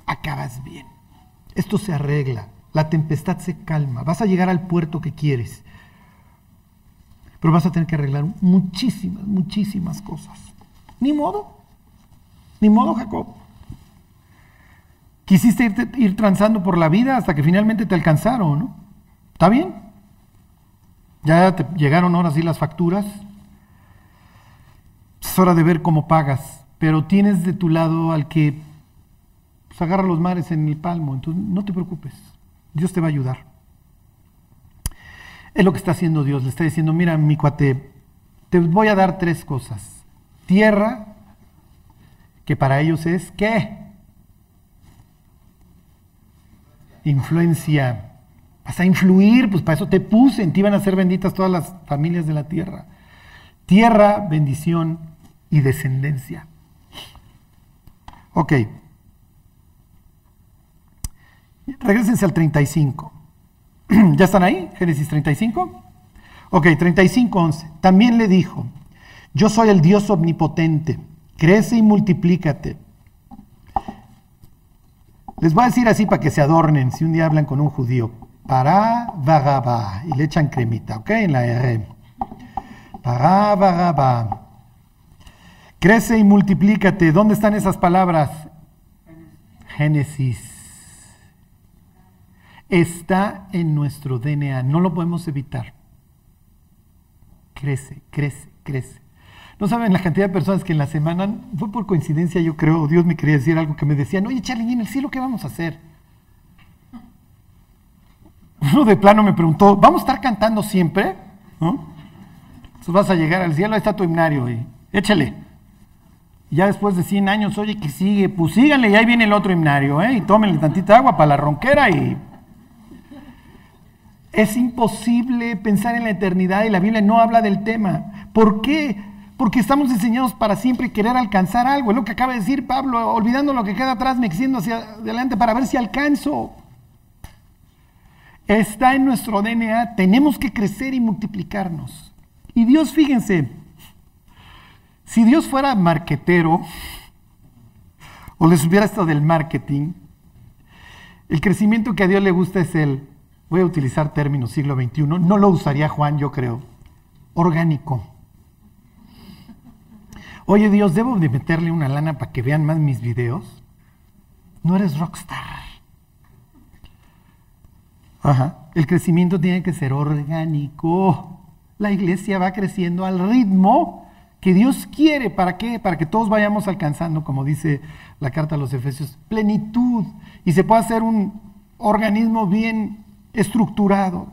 acabas bien. Esto se arregla, la tempestad se calma, vas a llegar al puerto que quieres, pero vas a tener que arreglar muchísimas, muchísimas cosas. Ni modo, ni modo Jacob. Quisiste ir transando por la vida hasta que finalmente te alcanzaron, ¿no? ¿Está bien? Ya te llegaron ahora sí las facturas. Es hora de ver cómo pagas, pero tienes de tu lado al que pues, agarra los mares en el palmo, entonces no te preocupes, Dios te va a ayudar. Es lo que está haciendo Dios, le está diciendo, mira mi cuate, te voy a dar tres cosas. Tierra, que para ellos es ¿qué? Influencia. Vas a influir, pues para eso te puse, en ti van a ser benditas todas las familias de la tierra. Tierra, bendición y descendencia. Ok. Regrésense al 35. (clears throat) ¿Ya están ahí? Génesis 35. Ok, 35, 11. También le dijo, yo soy el Dios omnipotente, crece y multiplícate. Les voy a decir así para que se adornen si un día hablan con un judío. Para y le echan cremita, ¿ok? En la R. Para. Crece y multiplícate. ¿Dónde están esas palabras? Génesis. Está en nuestro DNA, no lo podemos evitar. Crece, crece, crece. No saben la cantidad de personas que en la semana, fue por coincidencia, yo creo, Dios me quería decir algo que me decían, oye Charlie, ¿y en el cielo qué vamos a hacer? Uno de plano me preguntó, ¿vamos a estar cantando siempre? ¿No? Entonces vas a llegar al cielo, ahí está tu himnario, y échale. Ya después de 100 años, oye, que sigue? Pues síganle, y ahí viene el otro himnario, ¿eh? Y tómenle tantita agua para la ronquera y... Es imposible pensar en la eternidad y la Biblia no habla del tema. ¿Por qué? Porque estamos diseñados para siempre querer alcanzar algo. Es lo que acaba de decir Pablo, olvidando lo que queda atrás, me extiendo hacia adelante para ver si alcanzo. Está en nuestro DNA, tenemos que crecer y multiplicarnos. Y Dios, fíjense, si Dios fuera marquetero, o le supiera esto del marketing, el crecimiento que a Dios le gusta es el, voy a utilizar términos siglo XXI, no lo usaría Juan, yo creo, orgánico. Oye Dios, ¿debo de meterle una lana para que vean más mis videos? No eres rockstar. Ajá. El crecimiento tiene que ser orgánico. La iglesia va creciendo al ritmo que Dios quiere. ¿Para qué? Para que todos vayamos alcanzando, como dice la carta a los Efesios, plenitud. Y se pueda hacer un organismo bien estructurado.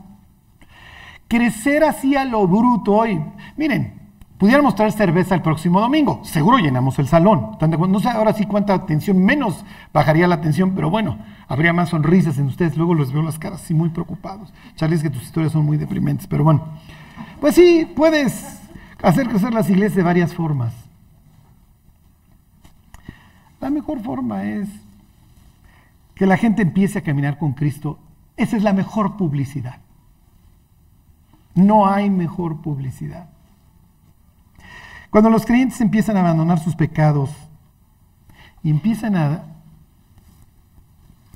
Crecer así a lo bruto hoy. Miren, pudiéramos traer cerveza el próximo domingo. Seguro llenamos el salón. No sé ahora sí cuánta atención, menos bajaría la atención, pero bueno, habría más sonrisas en ustedes. Luego les veo las caras así muy preocupados. Charlie, es que tus historias son muy deprimentes, pero bueno. Pues sí, puedes hacer crecer las iglesias de varias formas. La mejor forma es que la gente empiece a caminar con Cristo. Esa es la mejor publicidad. No hay mejor publicidad. Cuando los creyentes empiezan a abandonar sus pecados y empiezan a,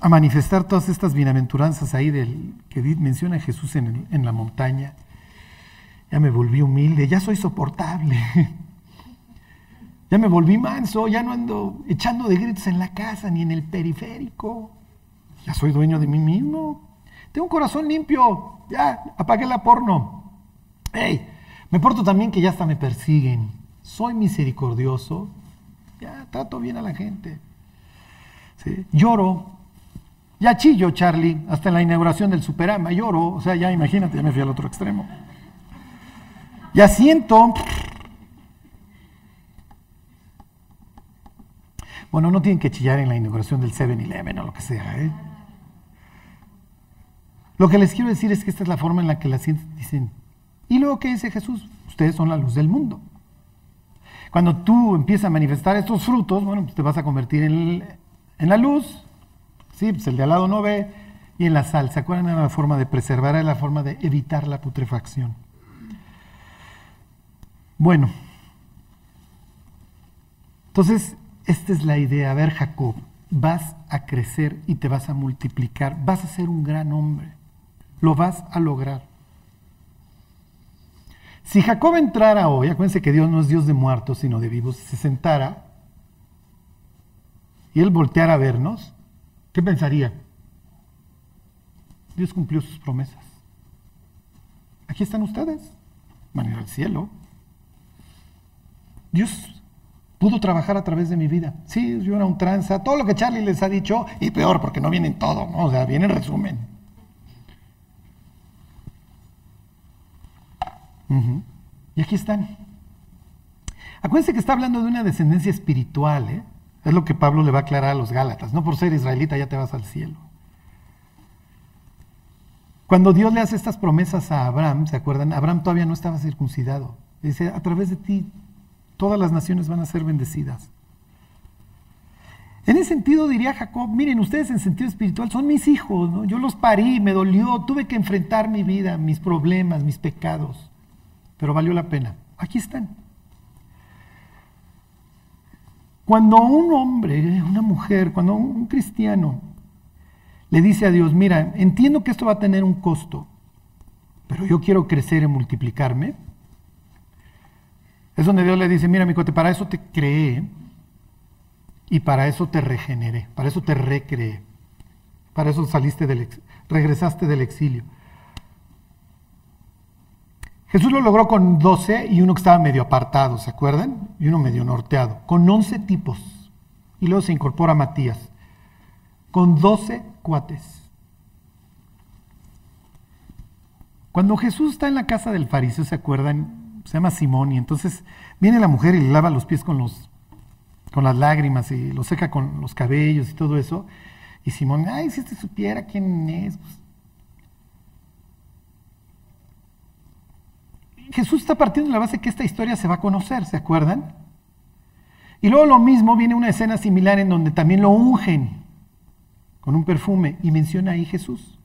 manifestar todas estas bienaventuranzas ahí del, que menciona Jesús en, en la montaña, ya me volví humilde, ya soy soportable, (laughs) ya me volví manso, ya no ando echando de gritos en la casa ni en el periférico, ya soy dueño de mí mismo, tengo un corazón limpio, ya apagué la porno. Hey, me porto también que ya hasta me persiguen. Soy misericordioso. Ya trato bien a la gente. Lloro. Ya chillo, Charlie, hasta en la inauguración del Superama. Lloro. O sea, ya imagínate, ya me fui al otro extremo. Ya siento. Bueno, no tienen que chillar en la inauguración del 7-Eleven o lo que sea. ¿eh? Lo que les quiero decir es que esta es la forma en la que las gentes dicen, ¿y luego qué dice Jesús? Ustedes son la luz del mundo. Cuando tú empiezas a manifestar estos frutos, bueno, pues te vas a convertir en, en la luz. Sí, pues el de al lado no ve, y en la sal. ¿Se acuerdan? Era la forma de preservar, era la forma de evitar la putrefacción. Bueno, entonces esta es la idea. A ver, Jacob, vas a crecer y te vas a multiplicar, vas a ser un gran hombre, lo vas a lograr. Si Jacob entrara hoy, acuérdense que Dios no es Dios de muertos, sino de vivos, se sentara y él volteara a vernos, ¿qué pensaría? Dios cumplió sus promesas. Aquí están ustedes, van a al cielo. Dios pudo trabajar a través de mi vida. Sí, yo era un tranza, todo lo que Charlie les ha dicho, y peor, porque no viene en todo, ¿no? o sea, viene en resumen. Y aquí están. Acuérdense que está hablando de una descendencia espiritual, ¿eh? Es lo que Pablo le va a aclarar a los Gálatas. No por ser israelita ya te vas al cielo. Cuando Dios le hace estas promesas a Abraham, ¿se acuerdan? Abraham todavía no estaba circuncidado. Dice, a través de ti todas las naciones van a ser bendecidas. En ese sentido diría Jacob, miren, ustedes en sentido espiritual son mis hijos, ¿no? Yo los parí, me dolió, tuve que enfrentar mi vida, mis problemas, mis pecados, pero valió la pena. Aquí están. Cuando un hombre, una mujer, cuando un cristiano le dice a Dios, mira, entiendo que esto va a tener un costo, pero yo quiero crecer y multiplicarme, es donde Dios le dice, mira, mi cote, para eso te creé y para eso te regeneré, para eso te recreé, para eso saliste del regresaste del exilio. Jesús lo logró con 12 y uno que estaba medio apartado, ¿se acuerdan? Y uno medio norteado, con 11 tipos. Y luego se incorpora Matías, con 12 cuates. Cuando Jesús está en la casa del fariseo, ¿se acuerdan? Se llama Simón y entonces viene la mujer y le lava los pies con, los, con las lágrimas y lo seca con los cabellos y todo eso. Y Simón, ay, si este supiera quién es. pues, Jesús está partiendo de la base que esta historia se va a conocer, ¿se acuerdan? Y luego lo mismo, viene una escena similar en donde también lo ungen con un perfume y menciona ahí Jesús.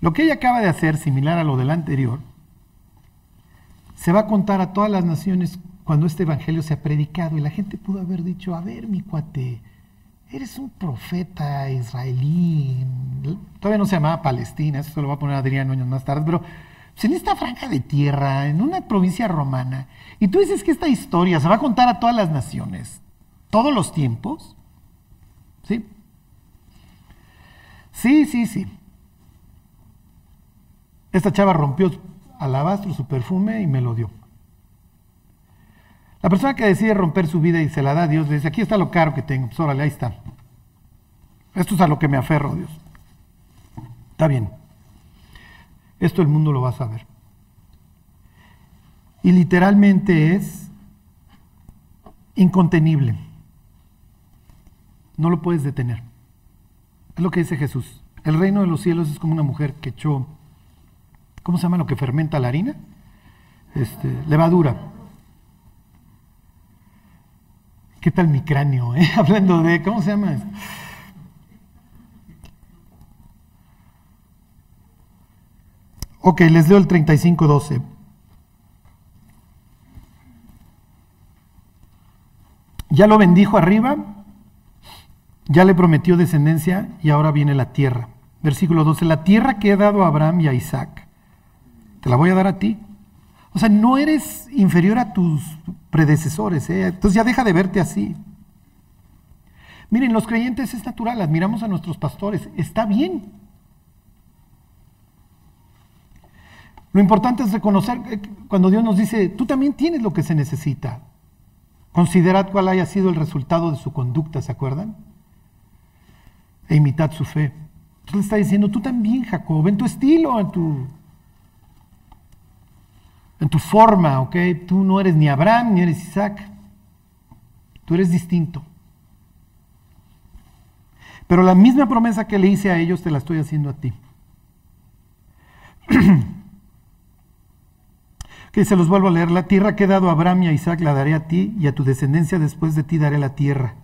Lo que ella acaba de hacer, similar a lo del anterior, se va a contar a todas las naciones cuando este evangelio se ha predicado y la gente pudo haber dicho, a ver mi cuate, eres un profeta israelí, todavía no se llamaba Palestina, eso se lo va a poner Adrián años más tarde, pero en esta franja de tierra, en una provincia romana, y tú dices que esta historia se va a contar a todas las naciones, todos los tiempos, ¿sí? Sí, sí, sí. Esta chava rompió alabastro, su perfume y me lo dio. La persona que decide romper su vida y se la da a Dios, le dice, aquí está lo caro que tengo, pues órale, ahí está. Esto es a lo que me aferro, Dios. Está bien. Esto el mundo lo va a saber. Y literalmente es incontenible. No lo puedes detener. Es lo que dice Jesús. El reino de los cielos es como una mujer que echó, ¿cómo se llama lo que fermenta la harina? Este, levadura. ¿Qué tal mi cráneo? eh? (laughs) Hablando de, ¿cómo se llama? Ok, les leo el 35.12. Ya lo bendijo arriba, ya le prometió descendencia y ahora viene la tierra. Versículo 12, la tierra que he dado a Abraham y a Isaac, te la voy a dar a ti. O sea, no eres inferior a tus predecesores, ¿eh? entonces ya deja de verte así. Miren, los creyentes es natural, admiramos a nuestros pastores, está bien. Lo importante es reconocer cuando Dios nos dice, tú también tienes lo que se necesita. Considerad cuál haya sido el resultado de su conducta, ¿se acuerdan? E imitad su fe. Entonces le está diciendo, tú también, Jacob, en tu estilo, en tu, en tu forma, ¿ok? Tú no eres ni Abraham ni eres Isaac. Tú eres distinto. Pero la misma promesa que le hice a ellos te la estoy haciendo a ti. (clears throat) que se los vuelvo a leer, la tierra que he dado a Abraham y a Isaac la daré a ti y a tu descendencia después de ti daré la tierra.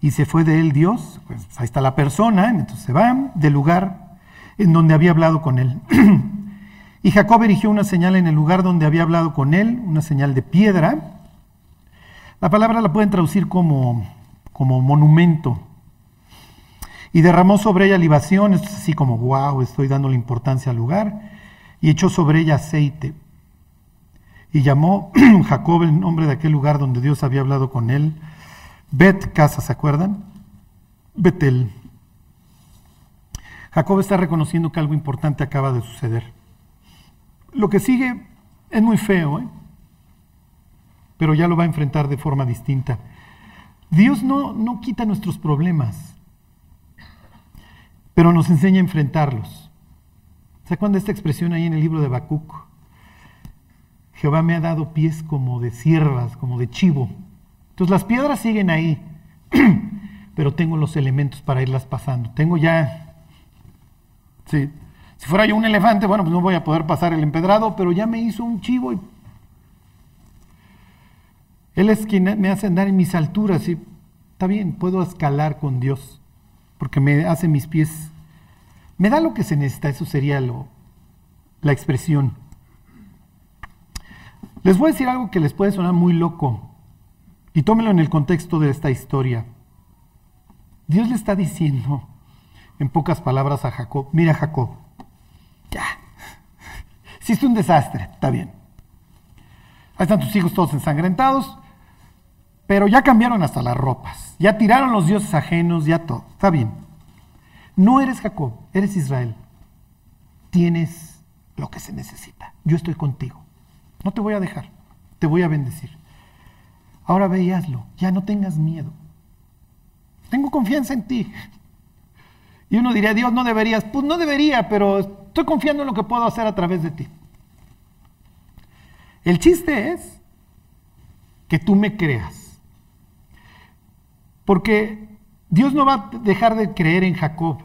y se fue de él Dios, pues ahí está la persona, entonces se va del lugar en donde había hablado con él. (clears throat) y Jacob erigió una señal en el lugar donde había hablado con él, una señal de piedra. La palabra la pueden traducir como, como monumento. Y derramó sobre ella libación, esto es así como, wow, estoy dando la importancia al lugar, y echó sobre ella aceite. Y llamó (clears throat) Jacob el nombre de aquel lugar donde Dios había hablado con él, Bet casa, ¿se acuerdan? Betel. Jacob está reconociendo que algo importante acaba de suceder. Lo que sigue es muy feo, ¿eh? pero ya lo va a enfrentar de forma distinta. Dios no, no quita nuestros problemas, pero nos enseña a enfrentarlos. ¿Se acuerdan esta expresión ahí en el libro de Habacuc? Jehová me ha dado pies como de siervas, como de chivo. Entonces las piedras siguen ahí, (clears throat) pero tengo los elementos para irlas pasando. Tengo ya, sí, si fuera yo un elefante, bueno, pues no voy a poder pasar el empedrado, pero ya me hizo un chivo y él es quien me hace andar en mis alturas y está bien, puedo escalar con Dios, porque me hace mis pies, me da lo que se necesita, eso sería lo, la expresión. Les voy a decir algo que les puede sonar muy loco, y tómelo en el contexto de esta historia. Dios le está diciendo, en pocas palabras, a Jacob, mira Jacob, ya, hiciste un desastre, está bien. Ahí están tus hijos todos ensangrentados, pero ya cambiaron hasta las ropas, ya tiraron los dioses ajenos, ya todo, está bien. No eres Jacob, eres Israel. Tienes lo que se necesita. Yo estoy contigo. No te voy a dejar, te voy a bendecir. Ahora ve ya no tengas miedo. Tengo confianza en ti. Y uno diría, Dios, no deberías. Pues no debería, pero estoy confiando en lo que puedo hacer a través de ti. El chiste es que tú me creas. Porque Dios no va a dejar de creer en Jacob.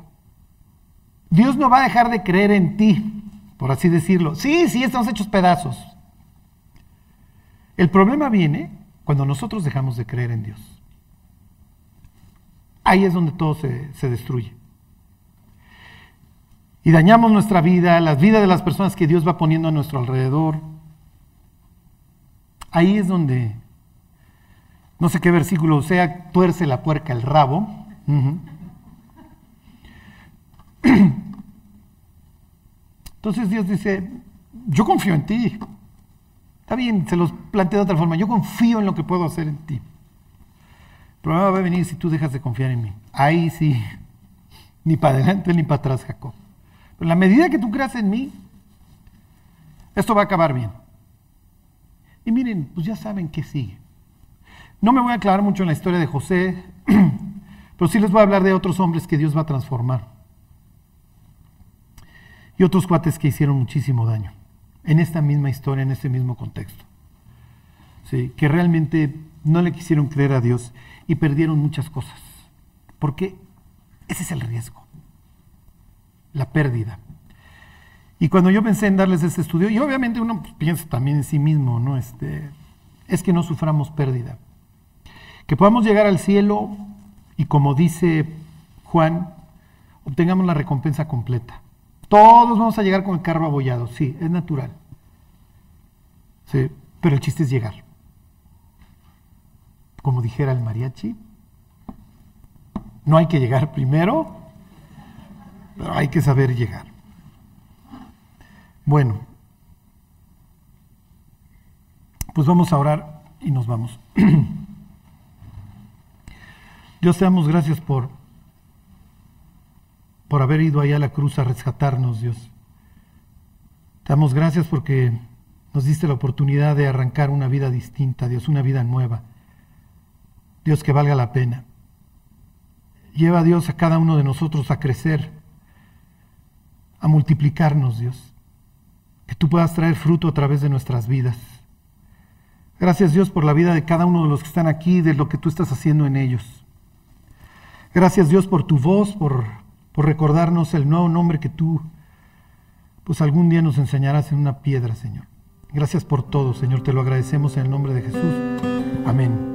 Dios no va a dejar de creer en ti, por así decirlo. Sí, sí, estamos hechos pedazos. El problema viene cuando nosotros dejamos de creer en Dios. Ahí es donde todo se, se destruye. Y dañamos nuestra vida, las vidas de las personas que Dios va poniendo a nuestro alrededor. Ahí es donde, no sé qué versículo sea, tuerce la puerca el rabo. (clears throat) Entonces Dios dice, yo confío en ti. Está bien, se los planteo de otra forma. Yo confío en lo que puedo hacer en ti. El problema va a venir si tú dejas de confiar en mí. Ahí sí, (laughs) ni para adelante ni para atrás, Jacob. Pero la medida que tú creas en mí, esto va a acabar bien. Y miren, pues ya saben qué sigue. No me voy a aclarar mucho en la historia de José, (clears throat) pero sí les voy a hablar de otros hombres que Dios va a transformar. Y otros cuates que hicieron muchísimo daño en esta misma historia, en este mismo contexto. Sí, que realmente no le quisieron creer a Dios y perdieron muchas cosas. Porque ese es el riesgo, la pérdida. Y cuando yo pensé en darles este estudio, y obviamente uno pues, piensa también en sí mismo, ¿no? Este, es que no suframos pérdida. Que podamos llegar al cielo y como dice Juan, obtengamos la recompensa completa. Todos vamos a llegar con el carro abollado, sí, es natural. Sí, pero el chiste es llegar. Como dijera el mariachi, no hay que llegar primero, pero hay que saber llegar. Bueno, pues vamos a orar y nos vamos. (clears throat) Dios te gracias por, por haber ido allá a la cruz a rescatarnos, Dios. Te damos gracias porque nos diste la oportunidad de arrancar una vida distinta, Dios, una vida nueva. Dios, que valga la pena. Lleva a Dios a cada uno de nosotros a crecer, a multiplicarnos, Dios. Que tú puedas traer fruto a través de nuestras vidas. Gracias, Dios, por la vida de cada uno de los que están aquí, de lo que tú estás haciendo en ellos. Gracias, Dios, por tu voz, por, por recordarnos el nuevo nombre que tú, pues algún día nos enseñarás en una piedra, Señor. Gracias por todo, Señor. Te lo agradecemos en el nombre de Jesús. Amén.